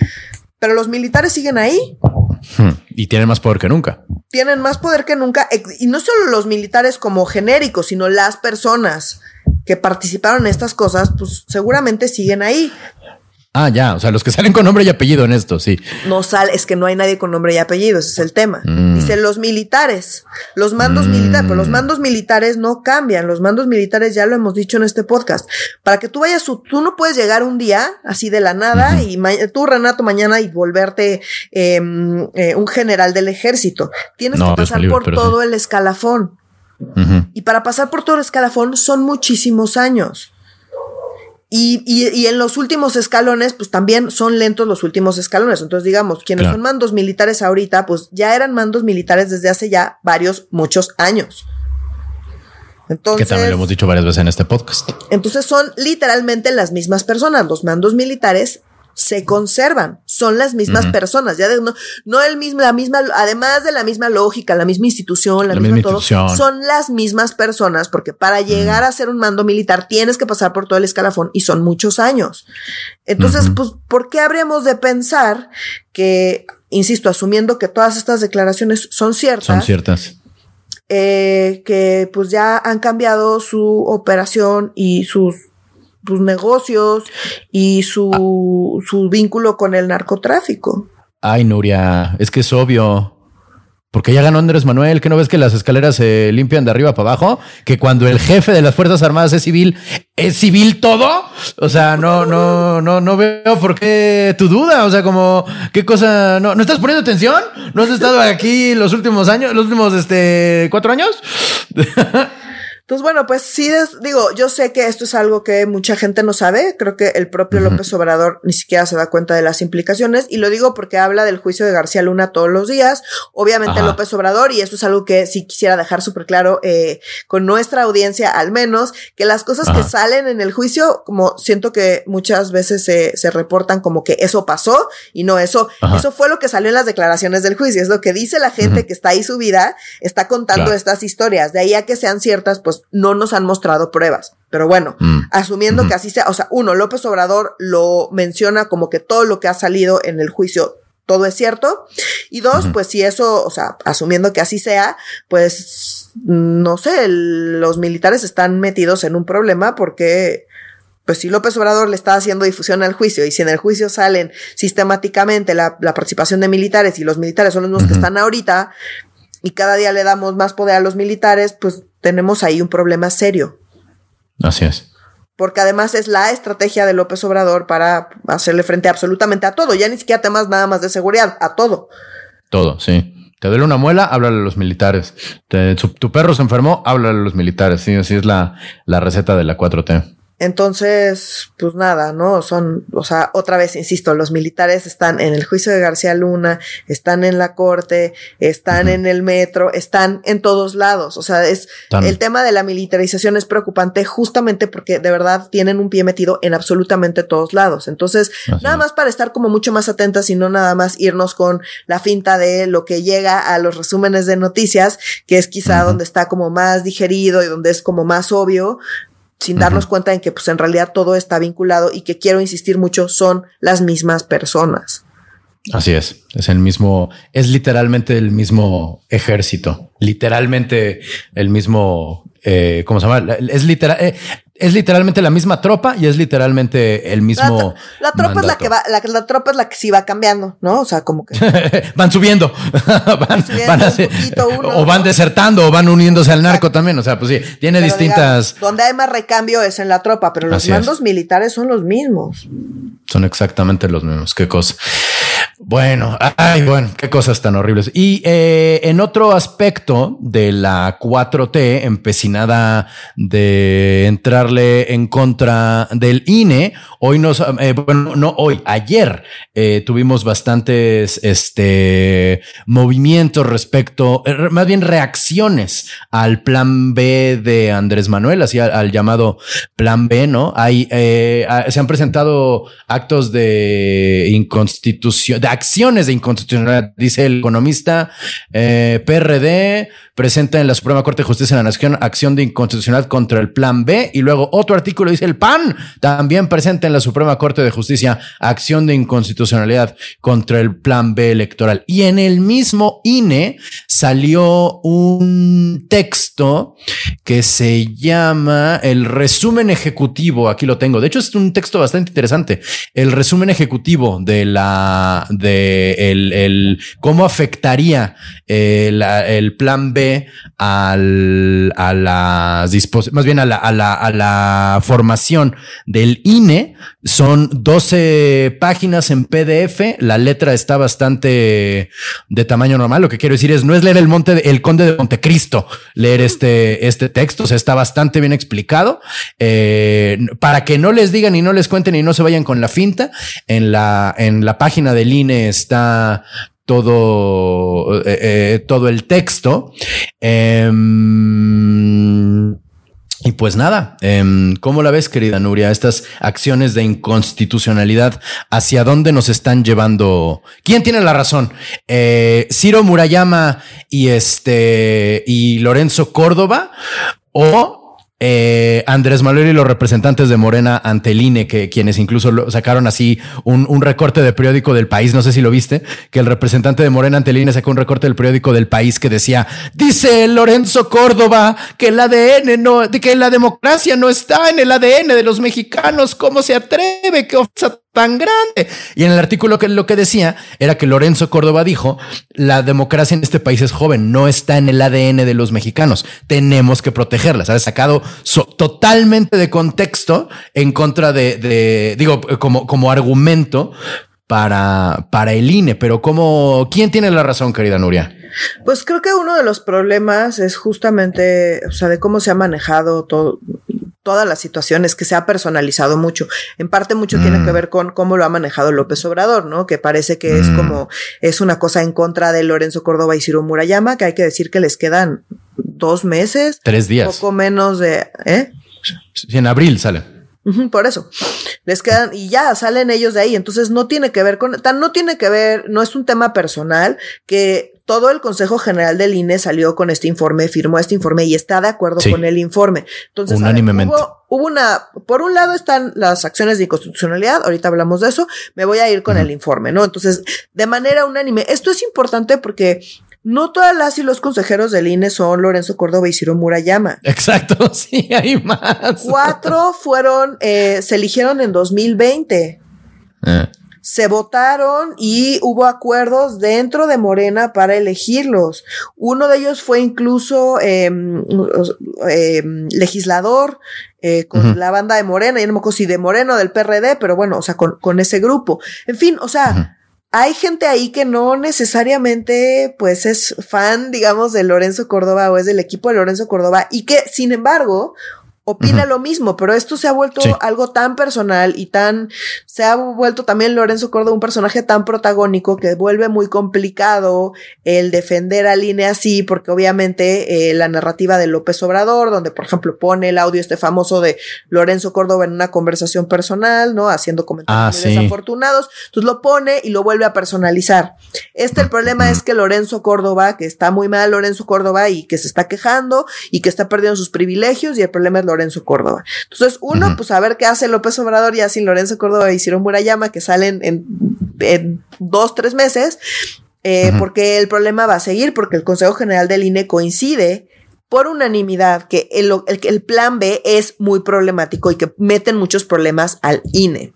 Pero los militares siguen ahí. Hmm. Y tienen más poder que nunca. Tienen más poder que nunca. Y no solo los militares como genéricos, sino las personas que participaron en estas cosas, pues seguramente siguen ahí. Ah, ya, o sea, los que salen con nombre y apellido en esto, sí. No sale, es que no hay nadie con nombre y apellido, ese es el tema. Mm. Dicen los militares, los mandos militares, pero los mm. mandos militares no cambian, los mandos militares ya lo hemos dicho en este podcast. Para que tú vayas, tú no puedes llegar un día así de la nada y tú, Renato, mañana y volverte em, eh, un general del ejército. Tienes que pasar por todo el escalafón. Y para pasar por todo el escalafón son muchísimos años. Y, y, en los últimos escalones, pues también son lentos los últimos escalones. Entonces, digamos, quienes son mandos militares ahorita, pues ya eran mandos militares desde hace ya varios, muchos años. Entonces, que también lo hemos dicho varias veces en este podcast. Entonces son literalmente las mismas personas. Los mandos militares se conservan, son las mismas personas, ya de, no, no el mismo, la misma, además de la misma lógica, la misma institución, la, misma, todo, son las mismas personas, porque para llegar a ser un mando militar tienes que pasar por todo el escalafón y son muchos años. Entonces, pues, ¿por qué habríamos de pensar que, insisto, asumiendo que todas estas declaraciones son ciertas? Son ciertas. Eh, que pues ya han cambiado su operación y sus sus negocios y su, su vínculo con el narcotráfico. Ay, Nuria, es que es obvio. Porque ya ganó Andrés Manuel, que no ves que las escaleras se limpian de arriba para abajo, que cuando el jefe de las Fuerzas Armadas es civil, es civil todo. O sea, no, no, no, no veo por qué tu duda. O sea, como qué cosa, no, no estás poniendo atención. No has estado aquí los últimos años, los últimos este cuatro años. Entonces, bueno, pues sí, digo, yo sé que esto es algo que mucha gente no sabe. Creo que el propio López Obrador ni siquiera se da cuenta de las implicaciones. Y lo digo porque habla del juicio de García Luna todos los días. Obviamente López Obrador, y eso es algo que sí quisiera dejar súper claro eh, con nuestra audiencia al menos, que las cosas que salen en el juicio, como siento que muchas veces se, se reportan como que eso pasó y no eso. Eso fue lo que salió en las declaraciones del juicio. Es lo que dice la gente que está ahí subida, está contando estas historias. De ahí a que sean ciertas, pues no nos han mostrado pruebas. Pero bueno, mm. asumiendo que así sea, o sea, uno, López Obrador lo menciona como que todo lo que ha salido en el juicio todo es cierto. Y dos, pues si eso, o sea, asumiendo que así sea, pues no sé, los militares están metidos en un problema porque, pues si López Obrador le está haciendo difusión al juicio y si en el juicio salen sistemáticamente la, participación de militares y los militares son los mismos que están ahorita y cada día le damos más poder a los militares, pues tenemos ahí un problema serio. Así es. Porque además es la estrategia de López Obrador para hacerle frente absolutamente a todo, ya ni siquiera temas nada más de seguridad, a todo. Todo, sí. Te duele una muela, háblale a los militares. tu perro se enfermó, háblale a los militares. Sí, así es la, la receta de la 4T. Entonces, pues nada, ¿no? Son, o sea, otra vez, insisto, los militares están en el juicio de García Luna, están en la corte, están en el metro, están en todos lados. O sea, es el tema de la militarización es preocupante justamente porque de verdad tienen un pie metido en absolutamente todos lados. Entonces, nada más para estar como mucho más atentas y no nada más irnos con la finta de lo que llega a los resúmenes de noticias, que es quizá donde está como más digerido y donde es como más obvio, sin darnos cuenta en que pues en realidad todo está vinculado y que quiero insistir mucho son las mismas personas. Así es, es el mismo, es literalmente el mismo ejército, literalmente el mismo, eh, ¿cómo se llama? Es literal, eh, es literalmente la misma tropa y es literalmente el mismo. La, tropa es la que va, la, tropa es la que sí va cambiando, ¿no? O sea, como que van subiendo, van, o van desertando o van uniéndose al narco también. O sea, pues sí, tiene distintas. donde hay más recambio es en la tropa, pero los mandos militares son los mismos. Son exactamente los mismos. Qué cosa. Bueno, ay, bueno, qué cosas tan horribles. Y eh, en otro aspecto de la 4T, empecinada de entrarle en contra del INE, hoy nos, eh, bueno, no hoy, ayer eh, tuvimos bastantes este, movimientos respecto, más bien reacciones al plan B de Andrés Manuel, así al, llamado plan B, ¿no? Hay, se han presentado actos de inconstitución, de acciones de inconstitucionalidad, dice el economista eh, PRD, presenta en la Suprema Corte de Justicia de la Nación acción de inconstitucionalidad contra el Plan B. Y luego otro artículo dice el PAN también presenta en la Suprema Corte de Justicia acción de inconstitucionalidad contra el Plan B electoral. Y en el mismo INE salió un texto que se llama el resumen ejecutivo. Aquí lo tengo. De hecho, es un texto bastante interesante. El resumen ejecutivo de la de el, el cómo afectaría eh, el plan B al, a las más bien a la, formación del INE. Son 12 páginas en PDF. La letra está bastante de tamaño normal. Lo que quiero decir es no es leer el monte, el conde de Montecristo, leer este, este texto. O sea, está bastante bien explicado. Eh, para que no les digan y no les cuenten y no se vayan con la finta. En la, en la página del INE está todo, eh, eh, todo el texto. Em, y pues nada, em, ¿cómo la ves, querida Nuria? Estas acciones de inconstitucionalidad, ¿hacia dónde nos están llevando? ¿Quién tiene la razón? Eh, ¿Ciro Murayama y este y Lorenzo Córdoba? ¿O eh, Andrés Manuel y los representantes de Morena ante INE, que quienes incluso sacaron así un, recorte de periódico del país, no sé si lo viste, que el representante de Morena ante INE sacó un recorte del periódico del país que decía, dice Lorenzo Córdoba que el ADN no, que la democracia no está en el ADN de los mexicanos, ¿cómo se atreve? ¿Qué tan grande. Y en el artículo que lo que decía era que Lorenzo Córdoba dijo, la democracia en este país es joven, no está en el ADN de los mexicanos, tenemos que protegerla. ¿Sabes? Sacado totalmente de contexto en contra de, digo, como, como argumento para, para el INE, pero como, ¿quién tiene la razón, querida Nuria? Pues creo que uno de los problemas es justamente, o sea, de cómo se ha manejado todo, todas las situaciones, que se ha personalizado mucho. En parte mucho tiene que mm. ver con cómo lo ha manejado López Obrador, ¿no? Que parece que es mm. como, es una cosa en contra de Lorenzo Córdoba y Ciro Murayama, que hay que decir que les quedan dos meses. Tres días. Poco menos de, ¿eh? en abril sale. por eso. Les quedan y ya salen ellos de ahí. Entonces no tiene que ver con, tan no tiene que ver, no es un tema personal que todo el Consejo General del INE salió con este informe, firmó este informe y está de acuerdo con el informe. Entonces, unánimemente. hubo, una, por un lado están las acciones de inconstitucionalidad, ahorita hablamos de eso, me voy a ir con el informe, ¿no? Entonces, de manera unánime, esto es importante porque no todas las y los consejeros del INE son Lorenzo Córdoba y Ciro Murayama. Exacto, sí, hay más. Cuatro fueron, eh, se eligieron en 2020. Eh se votaron y hubo acuerdos dentro de Morena para elegirlos. Uno de ellos fue incluso em, em, legislador eh, con la banda de Morena, y no me acuerdo si de Moreno o del PRD, pero bueno, o sea, con, con ese grupo. En fin, o sea, hay gente ahí que no necesariamente pues es fan, digamos, de Lorenzo Córdoba o es del equipo de Lorenzo Córdoba y que, sin embargo, opina lo mismo, pero esto se ha vuelto algo tan personal y tan, se ha vuelto también Lorenzo Córdoba un personaje tan protagónico que vuelve muy complicado el defender al INE así, porque obviamente eh, la narrativa de López Obrador, donde por ejemplo pone el audio este famoso de Lorenzo Córdoba en una conversación personal, ¿no? Haciendo comentarios ah, desafortunados, entonces lo pone y lo vuelve a personalizar. Este el problema es que Lorenzo Córdoba, que está muy mal Lorenzo Córdoba y que se está quejando y que está perdiendo sus privilegios y el problema es Lorenzo Córdoba. Entonces, uno, pues a ver qué hace López Obrador ya sin Lorenzo Córdoba y Ciro Murayama, que salen en, dos, tres meses, eh, porque el problema va a seguir, porque el Consejo General del INE coincide por unanimidad que el, el plan B es muy problemático y que meten muchos problemas al INE.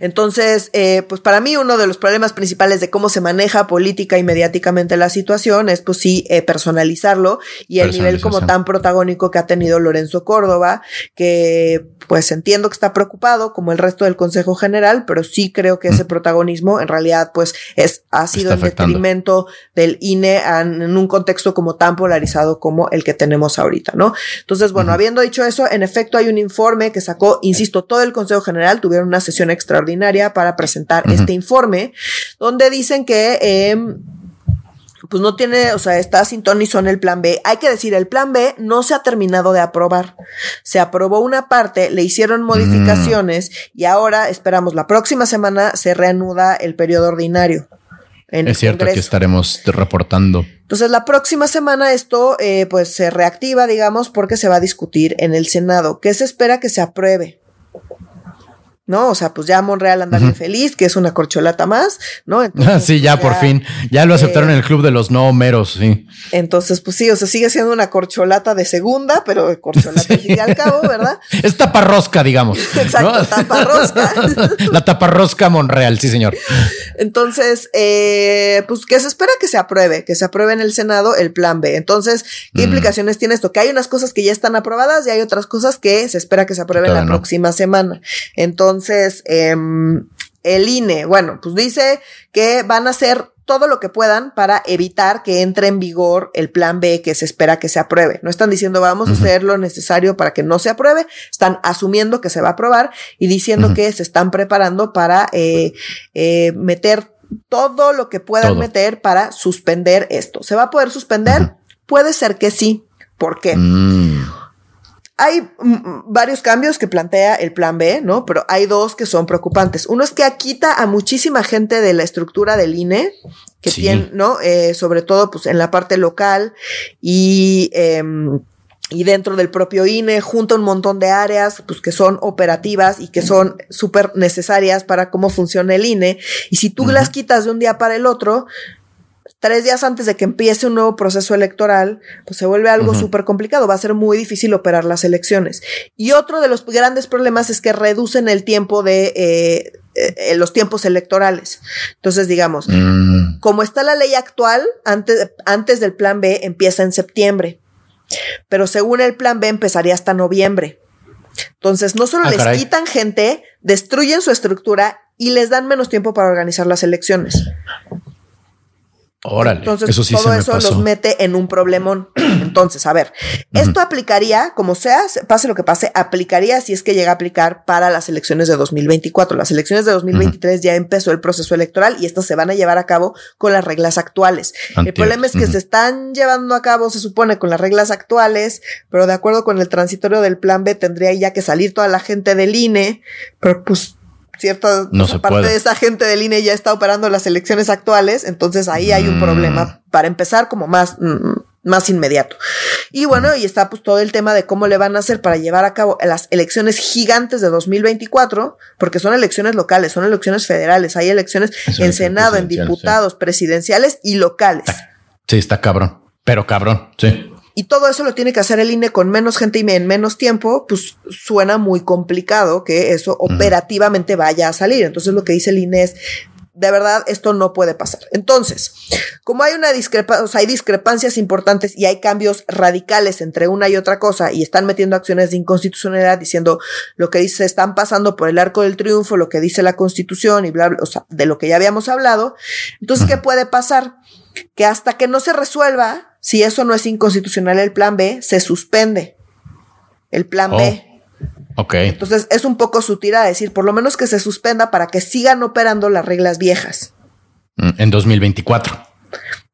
Entonces, eh, pues para mí uno de los problemas principales de cómo se maneja política y mediáticamente la situación es pues sí eh, personalizarlo y el nivel como tan protagónico que ha tenido Lorenzo Córdoba, que pues entiendo que está preocupado como el resto del Consejo General, pero sí creo que ese protagonismo en realidad pues es, ha sido en detrimento del INE en un contexto como tan polarizado como el que tenemos ahorita, ¿no? Entonces, bueno, habiendo dicho eso, en efecto hay un informe que sacó, insisto, todo el Consejo General, tuvieron una sesión extraordinaria para presentar este informe, donde dicen que em, pues no tiene, o sea, está sin en el plan B. Hay que decir, el plan B no se ha terminado de aprobar. Se aprobó una parte, le hicieron modificaciones y ahora esperamos la próxima semana se reanuda el periodo ordinario. es cierto que estaremos reportando. Entonces, la próxima semana esto eh, pues se reactiva, digamos, porque se va a discutir en el Senado. ¿Qué se espera que se apruebe? ¿No? O sea, pues ya Monreal anda bien feliz, que es una corcholata más, ¿no? sí, ya, por fin. Ya lo aceptaron en el club de los no meros, sí. Entonces, pues sí, o sea, sigue siendo una corcholata de segunda, pero corcholata sí. al cabo, ¿verdad? Es taparrosca, digamos. Exacto, taparrosca. La taparrosca Monreal, sí, señor. Entonces, eh, pues que se espera que se apruebe, que se apruebe en el Senado el plan B. Entonces, ¿qué mm. implicaciones tiene esto? Que hay unas cosas que ya están aprobadas y hay otras cosas que se espera que se aprueben la próxima semana. Entonces, entonces, em, el INE, bueno, pues dice que van a hacer todo lo que puedan para evitar que entre en vigor el plan B que se espera que se apruebe. No están diciendo vamos a hacer lo necesario para que no se apruebe, están asumiendo que se va a aprobar y diciendo que se están preparando para eh, eh, meter todo lo que puedan meter para suspender esto. ¿Se va a poder suspender? Puede ser que sí. ¿Por qué? Mm. Hay varios cambios que plantea el plan B, ¿no? Pero hay dos que son preocupantes. Uno es que quita a muchísima gente de la estructura del INE, que tiene, ¿no? Eh, sobre todo, pues, en la parte local y, em, y dentro del propio INE, junto a un montón de áreas, pues, que son operativas y que son súper necesarias para cómo funciona el INE. Y si tú las quitas de un día para el otro, tres días antes de que empiece un nuevo proceso electoral, pues se vuelve algo súper complicado. Va a ser muy difícil operar las elecciones. Y otro de los grandes problemas es que reducen el tiempo de eh, eh, los tiempos electorales. Entonces, digamos, mm. como está la ley actual, antes, antes del plan B empieza en septiembre. Pero según el plan B empezaría hasta noviembre. Entonces, no solo ah, les quitan gente, destruyen su estructura y les dan menos tiempo para organizar las elecciones. Órale, Entonces, eso sí todo eso los mete en un problemón. Entonces, a ver, esto aplicaría, como sea, pase lo que pase, aplicaría si es que llega a aplicar para las elecciones de 2024. Las elecciones de 2023 ya empezó el proceso electoral y estas se van a llevar a cabo con las reglas actuales. El problema es que se están llevando a cabo, se supone, con las reglas actuales, pero de acuerdo con el transitorio del plan B tendría ya que salir toda la gente del INE, pero pues cierta parte de esa gente del INE ya está operando las elecciones actuales, entonces ahí hay un problema mm. para empezar como más, mm, más inmediato. Y bueno, y está pues todo el tema de cómo le van a hacer para llevar a cabo las elecciones gigantes de 2024, porque son elecciones locales, son elecciones federales, hay elecciones en Senado, en diputados, presidenciales y locales. Sí, está cabrón, pero cabrón, sí y todo eso lo tiene que hacer el INE con menos gente y en menos tiempo, pues suena muy complicado que eso operativamente vaya a salir. Entonces lo que dice el INE es, de verdad, esto no puede pasar. Entonces, como hay una discrepancia, o sea, hay discrepancias importantes y hay cambios radicales entre una y otra cosa y están metiendo acciones de inconstitucionalidad diciendo lo que dice, están pasando por el arco del triunfo, lo que dice la constitución y bla, bla, o sea, de lo que ya habíamos hablado. Entonces, ¿qué puede pasar? Que hasta que no se resuelva, si eso no es inconstitucional el plan B, se suspende el plan B. Oh, ok. Entonces es un poco sutil a decir, por lo menos que se suspenda para que sigan operando las reglas viejas. Mm, en 2024.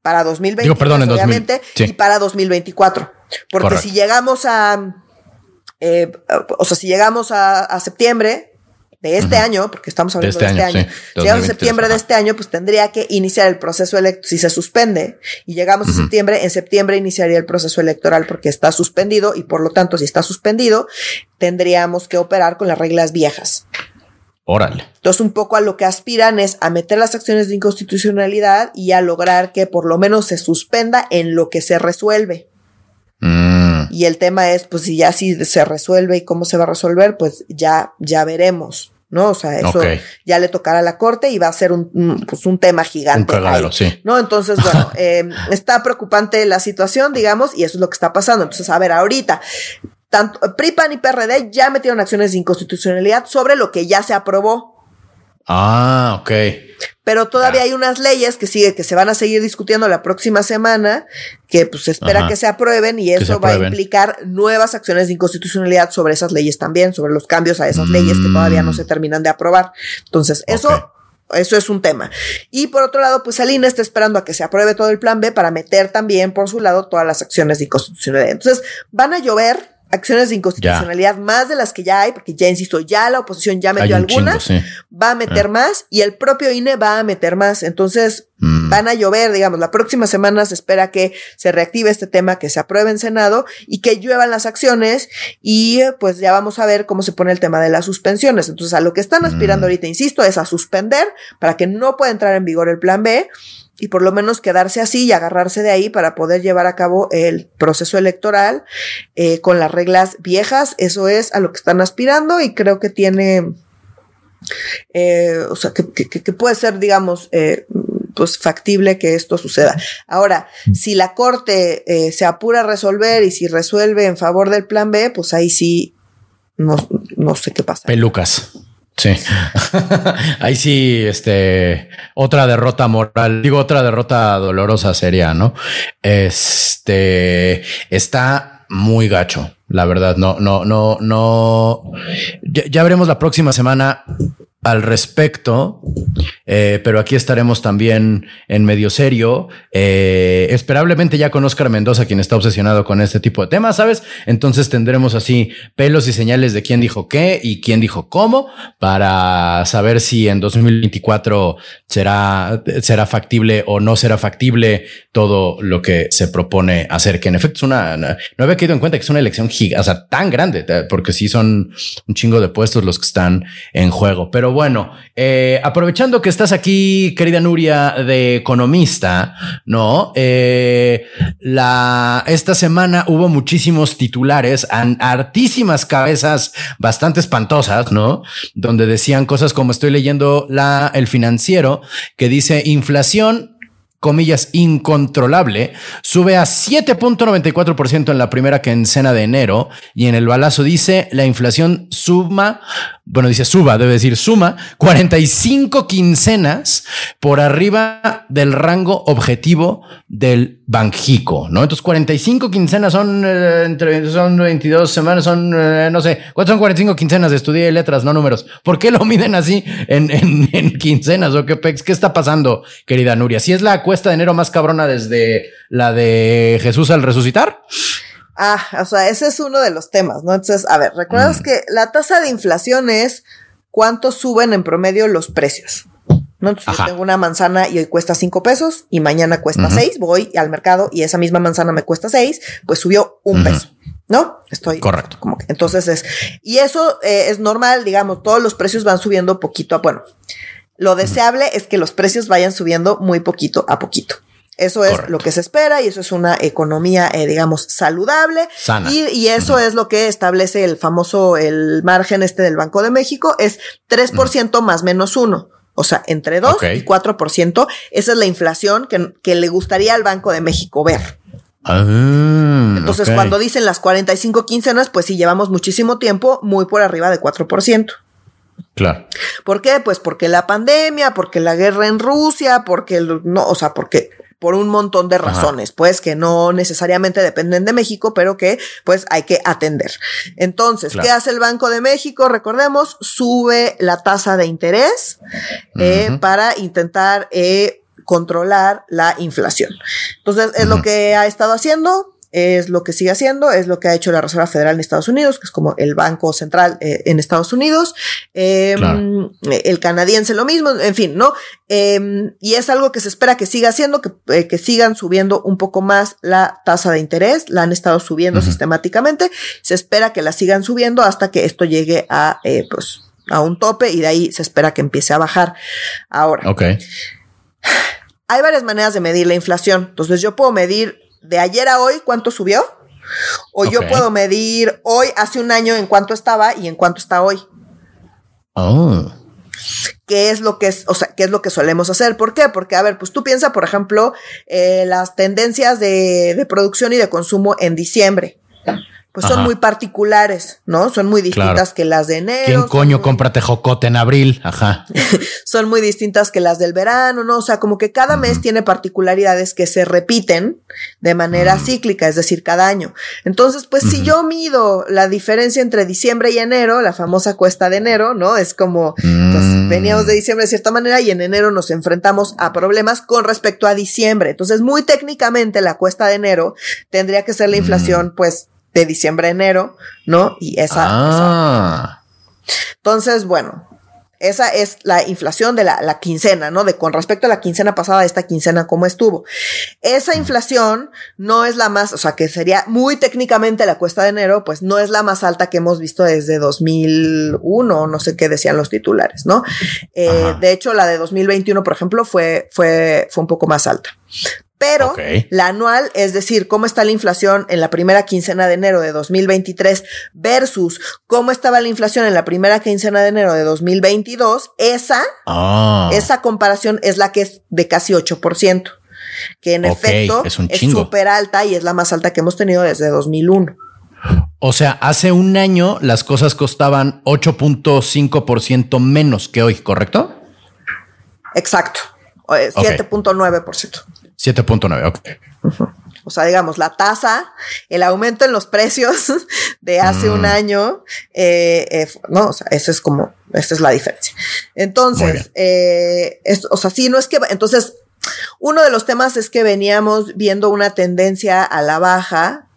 Para 2020, perdón, en obviamente, y para 2024. Porque si llegamos a, eh, o sea, si llegamos a septiembre, de este año, porque estamos hablando de este, este año, si llegamos a septiembre de este año, pues tendría que iniciar el proceso electoral, si se suspende y llegamos a septiembre, en septiembre iniciaría el proceso electoral porque está suspendido y por lo tanto, si está suspendido, tendríamos que operar con las reglas viejas. Órale. Entonces, un poco a lo que aspiran es a meter las acciones de inconstitucionalidad y a lograr que por lo menos se suspenda en lo que se resuelve. Mm. Y el tema es, pues, si ya si se resuelve y cómo se va a resolver, pues ya, ya veremos. ¿No? O sea, eso ya le tocará a la corte y va a ser un, pues un tema gigante. Un sí. ¿No? Entonces, bueno, eh, está preocupante la situación, digamos, y eso es lo que está pasando. Entonces, a ver, ahorita, tanto PRIPAN y PRD ya metieron acciones de inconstitucionalidad sobre lo que ya se aprobó. Ah, ok. Pero todavía hay unas leyes que sigue, que se van a seguir discutiendo la próxima semana, que pues se espera que se aprueben y eso va a implicar nuevas acciones de inconstitucionalidad sobre esas leyes también, sobre los cambios a esas leyes que todavía no se mm. terminan de aprobar. Entonces, eso Eso es un tema. Y por otro lado, pues Alina está esperando a que se apruebe todo el plan B para meter también por su lado todas las acciones de inconstitucionalidad. Entonces, van a llover acciones de inconstitucionalidad más de las que ya hay, porque ya insisto, ya la oposición ya metió algunas, va a meter ah. más y el propio INE va a meter más. Entonces, mm. van a llover, digamos, la próxima semana se espera que se reactive este tema, que se apruebe en Senado y que lluevan las acciones y pues ya vamos a ver cómo se pone el tema de las suspensiones. Entonces, a lo que están aspirando mm. ahorita, insisto, es a suspender para que no pueda entrar en vigor el plan B y por lo menos quedarse así y agarrarse de ahí para poder llevar a cabo el proceso electoral eh, con las reglas viejas. Eso es a lo que están aspirando y creo que tiene, eh, o sea, que, puede ser, digamos, eh, pues factible que esto suceda. Ahora, si la Corte se apura a resolver y si resuelve en favor del plan B, pues ahí sí, no, no sé qué pasa. Pelucas. Sí. Ahí sí, este, otra derrota moral, digo, otra derrota dolorosa sería, ¿no? Este, está muy gacho, la verdad. No, no, no, no. Ya, veremos la próxima semana al respecto, eh, pero aquí estaremos también en medio serio. Eh, esperablemente ya con Oscar Mendoza, quien está obsesionado con este tipo de temas, ¿sabes? Entonces tendremos así pelos y señales de quién dijo qué y quién dijo cómo para saber si en 2024 será, será factible o no será factible todo lo que se propone hacer, que en efecto es una, no había quedado en cuenta que es una elección giga, o sea, tan grande, porque sí son un chingo de puestos los que están en juego. Pero bueno, eh, aprovechando que estás aquí, querida Nuria, de economista, ¿no? Eh, la, esta semana hubo muchísimos titulares, hartísimas cabezas bastante espantosas, ¿no? Donde decían cosas como estoy leyendo la, el financiero, que dice inflación comillas, incontrolable, sube a 7.94% en la primera quincena de enero y en el balazo dice la inflación suma, bueno, dice suba, debe decir suma, 45 quincenas por arriba del rango objetivo del Banjico, ¿no? Entonces 45 quincenas son eh, entre son 22 semanas, son eh, no sé, ¿cuántos son 45 quincenas? Estudié letras, no números. ¿Por qué lo miden así en, en, quincenas o qué ¿Qué está pasando, querida Nuria? Si es la cuesta de enero más cabrona desde la de Jesús al resucitar. Ah, o sea, ese es uno de los temas, ¿no? Entonces, a ver, recuerdas mm. que la tasa de inflación es cuánto suben en promedio los precios. ¿no? Entonces, yo tengo una manzana y hoy cuesta cinco pesos y mañana cuesta seis, voy al mercado y esa misma manzana me cuesta seis, pues subió un peso. ¿no? Estoy correcto. Como que, entonces es, y eso eh, es normal, digamos, todos los precios van subiendo poquito a, bueno, lo deseable es que los precios vayan subiendo muy poquito a poquito. Eso es lo que se espera y eso es una economía, eh, digamos, saludable. Y, eso es lo que establece el famoso, el margen este del Banco de México, es 3% más menos uno. O sea, entre 2 y 4%. Esa es la inflación que, le gustaría al Banco de México ver. Ah, Entonces, cuando dicen las 45 quincenas, pues sí llevamos muchísimo tiempo muy por arriba de 4%. Claro. ¿Por qué? Pues porque la pandemia, porque la guerra en Rusia, porque no, o sea, porque por un montón de razones, pues que no necesariamente dependen de México, pero que pues hay que atender. Entonces, ¿qué hace el Banco de México? Recordemos, sube la tasa de interés eh, para intentar eh, controlar la inflación. Entonces, es lo que ha estado haciendo es lo que sigue haciendo, es lo que ha hecho la Reserva Federal en Estados Unidos, que es como el Banco Central eh, en Estados Unidos, em, el canadiense lo mismo, en fin, ¿no? Em, y es algo que se espera que siga haciendo, que, eh, que, sigan subiendo un poco más la tasa de interés, la han estado subiendo sistemáticamente, se espera que la sigan subiendo hasta que esto llegue a, eh, pues, a un tope y de ahí se espera que empiece a bajar. Ahora. Ok. Hay varias maneras de medir la inflación. Entonces yo puedo medir de ayer a hoy cuánto subió. O yo puedo medir hoy, hace un año, en cuánto estaba y en cuánto está hoy. Oh. ¿Qué es lo que es, o sea, qué es lo que solemos hacer? ¿Por qué? Porque, a ver, pues tú piensa, por ejemplo, eh, las tendencias de, de producción y de consumo en diciembre pues son muy particulares, ¿no? Son muy distintas que las de enero. ¿Quién coño compra tejocote en abril? Ajá. son muy distintas que las del verano, ¿no? O sea, como que cada mes tiene particularidades que se repiten de manera cíclica, es decir, cada año. Entonces, pues si yo mido la diferencia entre diciembre y enero, la famosa cuesta de enero, ¿no? Es como, pues mm. veníamos de diciembre de cierta manera y en enero nos enfrentamos a problemas con respecto a diciembre. Entonces, muy técnicamente la cuesta de enero tendría que ser la inflación, pues, de diciembre a enero, ¿no? Y esa. Ah. Entonces, bueno, esa es la inflación de la, la, quincena, ¿no? De con respecto a la quincena pasada, esta quincena, ¿cómo estuvo? Esa inflación no es la más, o sea, que sería muy técnicamente la cuesta de enero, pues no es la más alta que hemos visto desde 2001, no sé qué decían los titulares, ¿no? Eh, de hecho, la de 2021, por ejemplo, fue, fue, fue un poco más alta pero la anual, es decir, cómo está la inflación en la primera quincena de enero de 2023 versus cómo estaba la inflación en la primera quincena de enero de 2022, esa, ah. esa comparación es la que es de casi 8%, que en efecto es súper alta y es la más alta que hemos tenido desde 2001. O sea, hace un año las cosas costaban 8.5% menos que hoy, ¿correcto? Exacto. 7.9%. 7.9, ok. O sea, digamos, la tasa, el aumento en los precios de hace un mm. año, eh, eh, no, o sea, eso es como, esa es la diferencia. Entonces, eh, o sea, sí, no es que, entonces, uno de los temas es que veníamos viendo una tendencia a la baja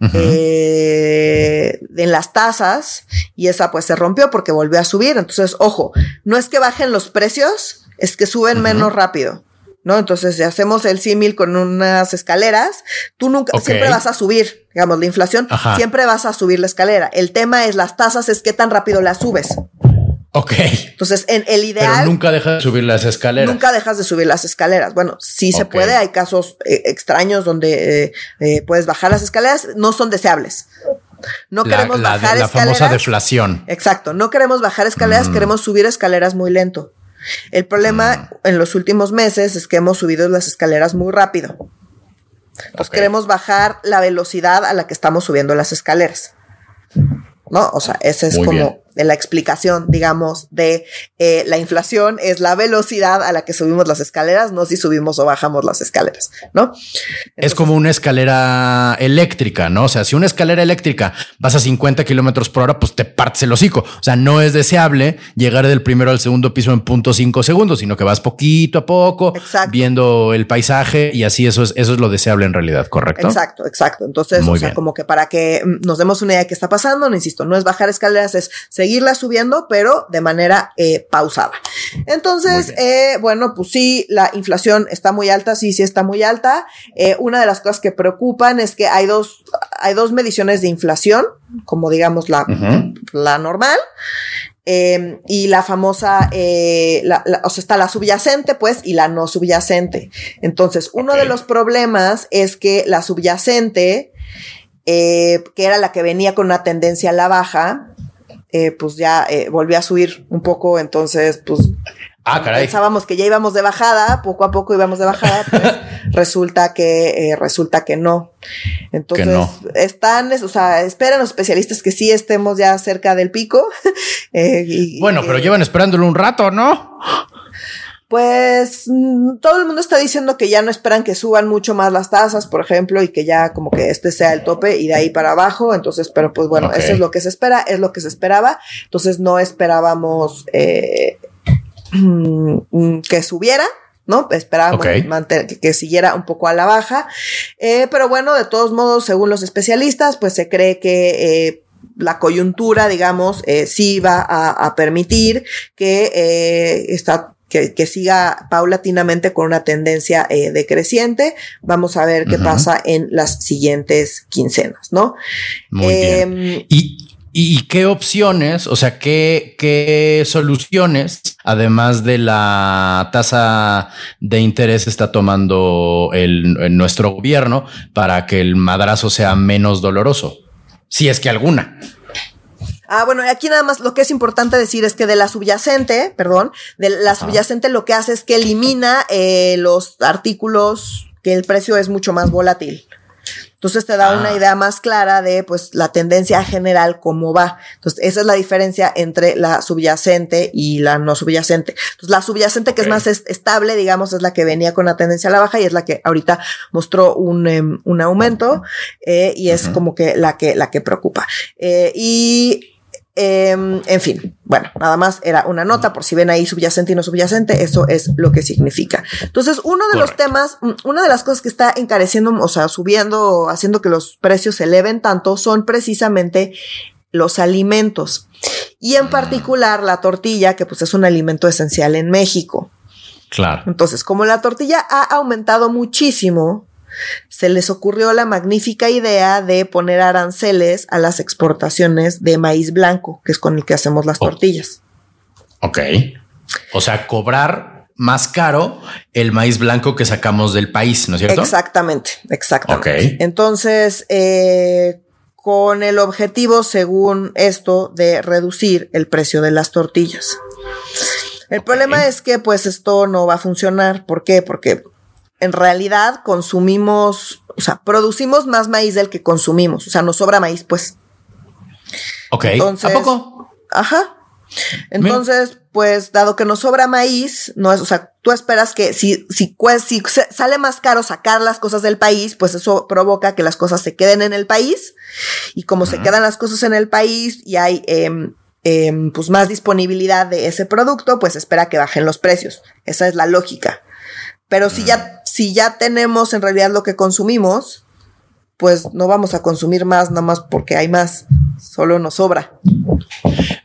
en las tasas y esa pues se rompió porque volvió a subir. Entonces, ojo, no es que bajen los precios, es que suben menos rápido. ¿No? Entonces, si hacemos el símil con unas escaleras, tú nunca, siempre vas a subir, digamos, la inflación, siempre vas a subir la escalera. El tema es las tasas, es qué tan rápido las subes. Ok. Entonces, en el ideal. Pero nunca dejas de subir las escaleras. Nunca dejas de subir las escaleras. Bueno, sí se puede. Hay casos eh, extraños donde eh, eh, puedes bajar las escaleras. No son deseables. No queremos bajar escaleras. La famosa deflación. Exacto. No queremos bajar escaleras, mm. queremos subir escaleras muy lento. El problema mm. en los últimos meses es que hemos subido las escaleras muy rápido. Nos queremos bajar la velocidad a la que estamos subiendo las escaleras. ¿No? O sea, ese es como de la explicación, digamos, de eh, la inflación es la velocidad a la que subimos las escaleras, no si subimos o bajamos las escaleras, ¿no? es como una escalera eléctrica, ¿no? O sea, si una escalera eléctrica vas a 50 kilómetros por hora, pues te partes el hocico. O sea, no es deseable llegar del primero al segundo piso en punto cinco segundos, sino que vas poquito a poco, viendo el paisaje y así eso es, eso es lo deseable en realidad, ¿correcto? Exacto, exacto. Entonces, o sea, como que para que nos demos una idea de qué está pasando, no insisto, no es bajar escaleras, es seguirla subiendo, pero de manera eh, pausada. Entonces, eh, bueno, pues sí, la inflación está muy alta, sí, sí está muy alta. Eh, una de las cosas que preocupan es que hay dos, hay dos mediciones de inflación, como digamos la, la normal. Em, y la famosa, o sea, está la subyacente, pues, y la no subyacente. Entonces, uno de los problemas es que la subyacente, que era la que venía con una tendencia a la baja, eh, pues ya eh, volvió a subir un poco, entonces pues ah, pensábamos que ya íbamos de bajada, poco a poco íbamos de bajada, pues resulta que eh, resulta que no. Entonces están, o sea, esperan los especialistas que sí estemos ya cerca del pico. bueno, pero llevan esperándolo un rato, ¿no? Pues mm, todo el mundo está diciendo que ya no esperan que suban mucho más las tasas, por ejemplo, y que ya como que este sea el tope y de ahí para abajo. Entonces, pero pues bueno, eso es lo que se espera, es lo que se esperaba. Entonces no esperábamos eh, que subiera. ¿no? Esperábamos que, siguiera un poco a la baja. Eh, pero bueno, de todos modos, según los especialistas, pues se cree que eh, la coyuntura, digamos, sí va a, permitir que esta que, siga paulatinamente con una tendencia eh, decreciente. Vamos a ver qué pasa en las siguientes quincenas, ¿no? Muy bien. Em, ¿Y, qué opciones, o sea, qué, qué soluciones, además de la tasa de interés, está tomando el, nuestro gobierno para que el madrazo sea menos doloroso? Si es que alguna. Ah, bueno, aquí nada más lo que es importante decir es que de la subyacente, perdón, de la subyacente lo que hace es que elimina eh, los artículos que el precio es mucho más volátil. Entonces te da una ah. idea más clara de pues la tendencia general cómo va. Entonces esa es la diferencia entre la subyacente y la no subyacente. Entonces la subyacente que es más estable, digamos, es la que venía con la tendencia a la baja y es la que ahorita mostró un, em, un aumento eh, y es como que la que la que preocupa. Eh, y Em, en fin, bueno, nada más era una nota por si ven ahí subyacente y no subyacente, eso es lo que significa. Entonces, uno de los temas, mm, una de las cosas que está encareciendo, o sea, subiendo, haciendo que los precios se eleven tanto, son precisamente los alimentos. y en particular la tortilla, que pues es un alimento esencial en México. Claro. Entonces, como la tortilla ha aumentado muchísimo, se les ocurrió la magnífica idea de poner aranceles a las exportaciones de maíz blanco, que es con el que hacemos las tortillas. Ok. O sea, cobrar más caro el maíz blanco que sacamos del país, ¿no es cierto? Exactamente, exactamente. Entonces, eh, con el objetivo, según esto, de reducir el precio de las tortillas. El problema es que pues esto no va a funcionar. ¿Por qué? Porque en realidad consumimos, o sea, producimos más maíz del que consumimos. O sea, nos sobra maíz, pues. Ok. ¿A poco? Ajá. Entonces, pues, dado que nos sobra maíz, no es, o sea, tú esperas que si, si, si sale más caro sacar las cosas del país, pues eso provoca que las cosas se queden en el país. Y como se quedan las cosas en el país y hay em, em, pues más disponibilidad de ese producto, pues espera que bajen los precios. Esa es la lógica. Pero si ya, si ya tenemos en realidad lo que consumimos, pues no vamos a consumir más nada más porque hay más, solo nos sobra.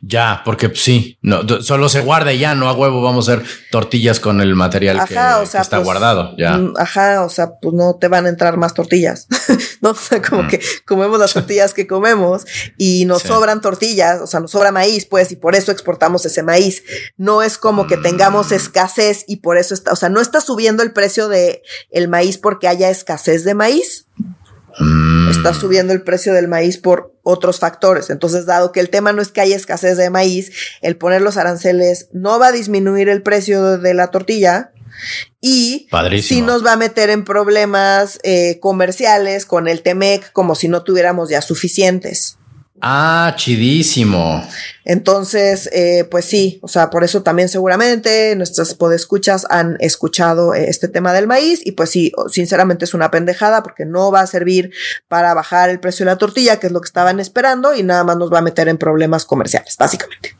Ya, porque sí, no, solo se guarda y ya, no a huevo vamos a hacer tortillas con el material que, está pues, guardado. Ya. Mm, ajá, o sea, pues no te van a entrar más tortillas. no, o sea, como mm. que comemos las tortillas que comemos y nos sobran tortillas, o sea, nos sobra maíz, pues, y por eso exportamos ese maíz. No es como que tengamos mm. escasez y por eso está, o sea, no está subiendo el precio de el maíz porque haya escasez de maíz. Está subiendo el precio del maíz por otros factores. Entonces, dado que el tema no es que haya escasez de maíz, el poner los aranceles no va a disminuir el precio de la tortilla y sí nos va a meter en problemas eh, comerciales con el Temec como si no tuviéramos ya suficientes. Ah, chidísimo. Entonces, eh, pues sí, o sea, por eso también seguramente nuestras podescuchas han escuchado eh, este tema del maíz y pues sí, sinceramente es una pendejada porque no va a servir para bajar el precio de la tortilla, que es lo que estaban esperando y nada más nos va a meter en problemas comerciales, básicamente.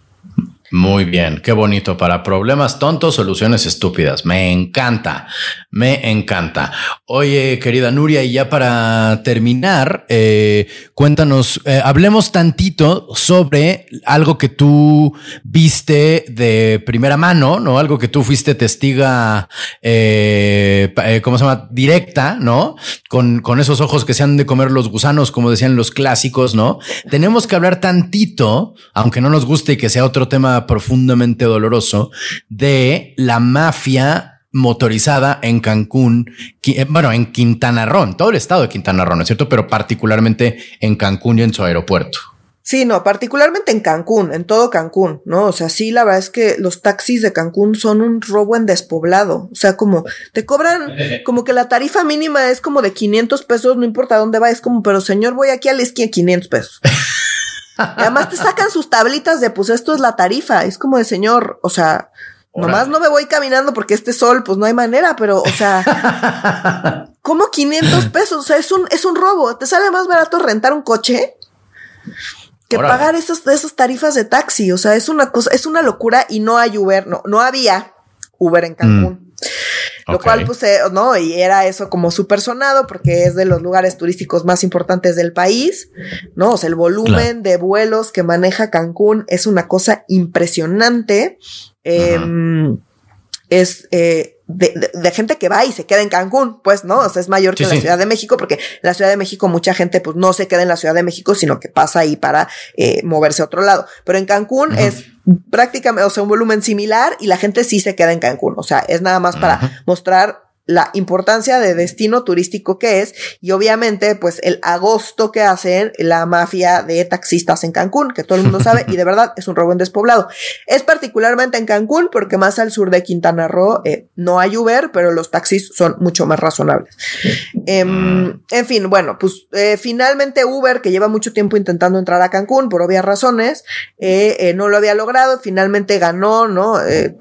Muy bien, qué bonito. Para problemas tontos, soluciones estúpidas. Me encanta, me encanta. Oye, querida Nuria, y ya para terminar, eh, cuéntanos, eh, hablemos tantito sobre algo que tú viste de primera mano, ¿no? Algo que tú fuiste testiga, eh, ¿cómo se llama? Directa, ¿no? Con, con esos ojos que se han de comer los gusanos, como decían los clásicos, ¿no? Tenemos que hablar tantito, aunque no nos guste y que sea otro tema profundamente doloroso de la mafia motorizada en Cancún, eh, bueno, en Quintana Roo, en todo el estado de Quintana Roo, ¿no es cierto? Pero particularmente en Cancún y en su aeropuerto. Sí, no, particularmente en Cancún, en todo Cancún, ¿no? O sea, sí, la verdad es que los taxis de Cancún son un robo en despoblado. O sea, como te cobran, como que la tarifa mínima es como de 500 pesos, no importa dónde va, es como, pero señor, voy aquí a la esquina 500 pesos. además te sacan sus tablitas de, pues esto es la tarifa. Es como de señor, o sea, nomás no me voy caminando porque este sol, pues no hay manera, pero, o sea, ¿cómo 500 pesos? O sea, es un, es un robo. Te sale más barato rentar un coche que pagar esas, esas tarifas de taxi. O sea, es una cosa, es una locura y no hay Uber, no, no había Uber en Cancún. Mm. Lo cual, pues, eh, no, y era eso como súper sonado porque es de los lugares turísticos más importantes del país, ¿no? O sea, el volumen de vuelos que maneja Cancún es una cosa impresionante. Em, es eh, de, gente que va y se queda en Cancún, pues, ¿no? O sea, es mayor que la Ciudad de México, porque en la Ciudad de México mucha gente, pues, no se queda en la Ciudad de México, sino que pasa ahí para eh, moverse a otro lado. Pero en Cancún es prácticamente, o sea, un volumen similar y la gente sí se queda en Cancún. O sea, es nada más para mostrar la importancia de destino turístico que es y obviamente pues el agosto que hacen la mafia de taxistas en Cancún, que todo el mundo sabe y de verdad es un robo en despoblado. Es particularmente en Cancún porque más al sur de Quintana Roo eh, no hay Uber, pero los taxis son mucho más razonables. Em, en fin, bueno, pues eh, finalmente Uber, que lleva mucho tiempo intentando entrar a Cancún por obvias razones, eh, no lo había logrado, finalmente ganó, ¿no?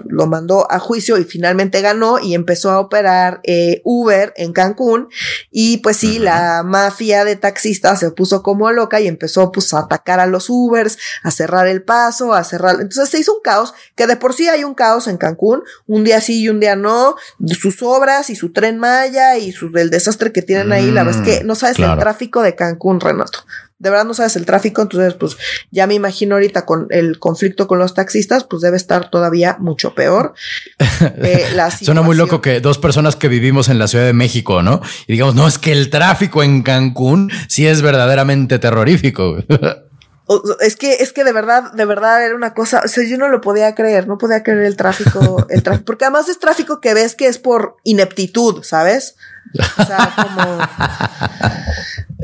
lo mandó a juicio y finalmente ganó y empezó a operar eh, Uber en Cancún y pues sí, la mafia de taxistas se puso como loca y empezó pues a atacar a los Ubers, a cerrar el paso, a cerrar. Entonces se hizo un caos, que de por sí hay un caos en Cancún, un día sí y un día no, sus obras y su tren Maya y su, el desastre que tienen ahí, la verdad es que mm, no sabes el tráfico de Cancún, Renato. De verdad no sabes el tráfico, entonces pues ya me imagino ahorita con el conflicto con los taxistas, pues debe estar todavía mucho peor. Eh, Suena muy loco que dos personas que vivimos en la Ciudad de México, ¿no? Y digamos, no, es que el tráfico en Cancún sí es verdaderamente terrorífico. Es que, es que de verdad, de verdad era una cosa, o sea, yo no lo podía creer, no podía creer el tráfico, el tráfico, porque además es tráfico que ves que es por ineptitud, ¿sabes? O sea, como...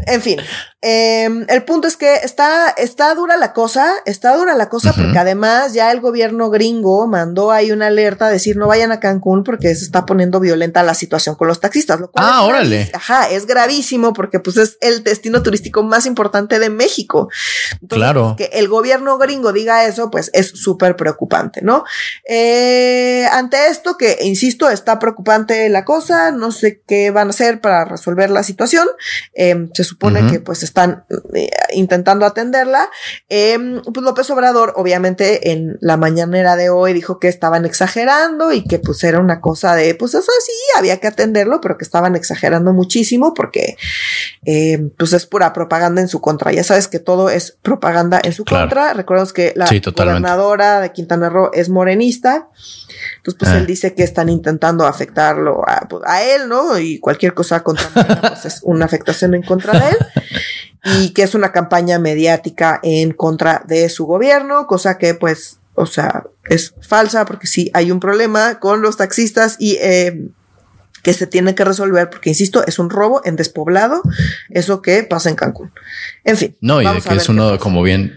En fin, em, el punto es que está, está dura la cosa, está dura la cosa porque además ya el gobierno gringo mandó ahí una alerta a decir no vayan a Cancún porque se está poniendo violenta la situación con los taxistas. Lo cual ah, órale. Ajá, es gravísimo porque pues es el destino turístico más importante de México. claro. Que el gobierno gringo diga eso, pues es súper preocupante, ¿no? Eh, ante esto, que insisto, está preocupante la cosa, no sé qué van a hacer para resolver la situación. Em, se supone que pues están eh, intentando atenderla. Em, pues López Obrador, obviamente, en la mañanera de hoy dijo que estaban exagerando y que pues era una cosa de, pues eso sí, había que atenderlo, pero que estaban exagerando muchísimo porque em, pues es pura propaganda en su contra. Ya sabes que todo es propaganda en su contra. Recordemos que la gobernadora de Quintana Roo es morenista. Entonces, pues ah. él dice que están intentando afectarlo a, pues, a él, ¿no? Y cualquier cosa contra pues es una afectación en contra de él. Y que es una campaña mediática en contra de su gobierno, cosa que pues, o sea, es falsa porque sí hay un problema con los taxistas y eh, que se tiene que resolver porque, insisto, es un robo en despoblado, eso que pasa en Cancún. En fin. No, y de que es uno, como bien,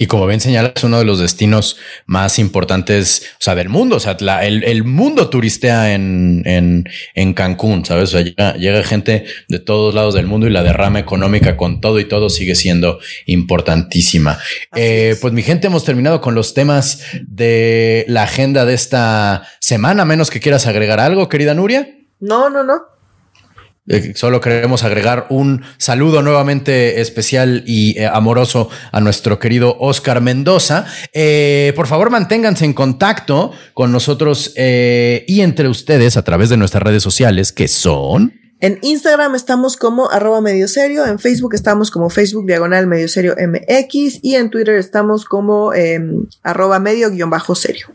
y como bien señala, es uno de los destinos más importantes, o sea, del mundo. O sea, el, mundo turistea en, en, en Cancún, ¿sabes? O sea, llega, gente de todos lados del mundo y la derrama económica con todo y todo sigue siendo importantísima. Eh, pues mi gente, hemos terminado con los temas de la agenda de esta semana, menos que quieras agregar algo, querida Nuria. No, no, no. Eh, solo queremos agregar un saludo nuevamente especial y eh, amoroso a nuestro querido Oscar Mendoza. Eh, por favor, manténganse en contacto con nosotros y entre ustedes a través de nuestras redes sociales, que son... En Instagram estamos como arroba medio serio, en Facebook estamos como Facebook diagonal medio serio MX y en Twitter estamos como em, arroba medio guion bajo serio.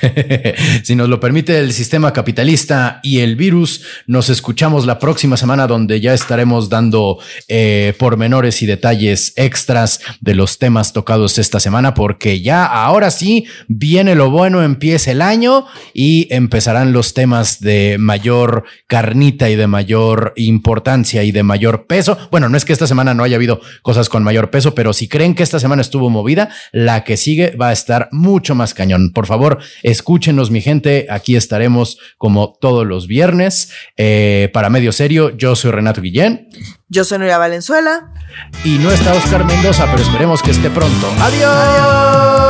si nos lo permite el sistema capitalista y el virus, nos escuchamos la próxima semana donde ya estaremos dando eh, pormenores y detalles extras de los temas tocados esta semana porque ya ahora sí viene lo bueno, empieza el año y empezarán los temas de mayor carnita y de mayor importancia y de mayor peso. Bueno, no es que esta semana no haya habido cosas con mayor peso, pero si creen que esta semana estuvo movida, la que sigue va a estar mucho más cañón. Por favor, Escúchenos, mi gente. Aquí estaremos como todos los viernes. Eh, para Medio Serio, yo soy Renato Guillén. Yo soy Nuria Valenzuela. Y no está Oscar Mendoza, pero esperemos que esté pronto. ¡Adiós!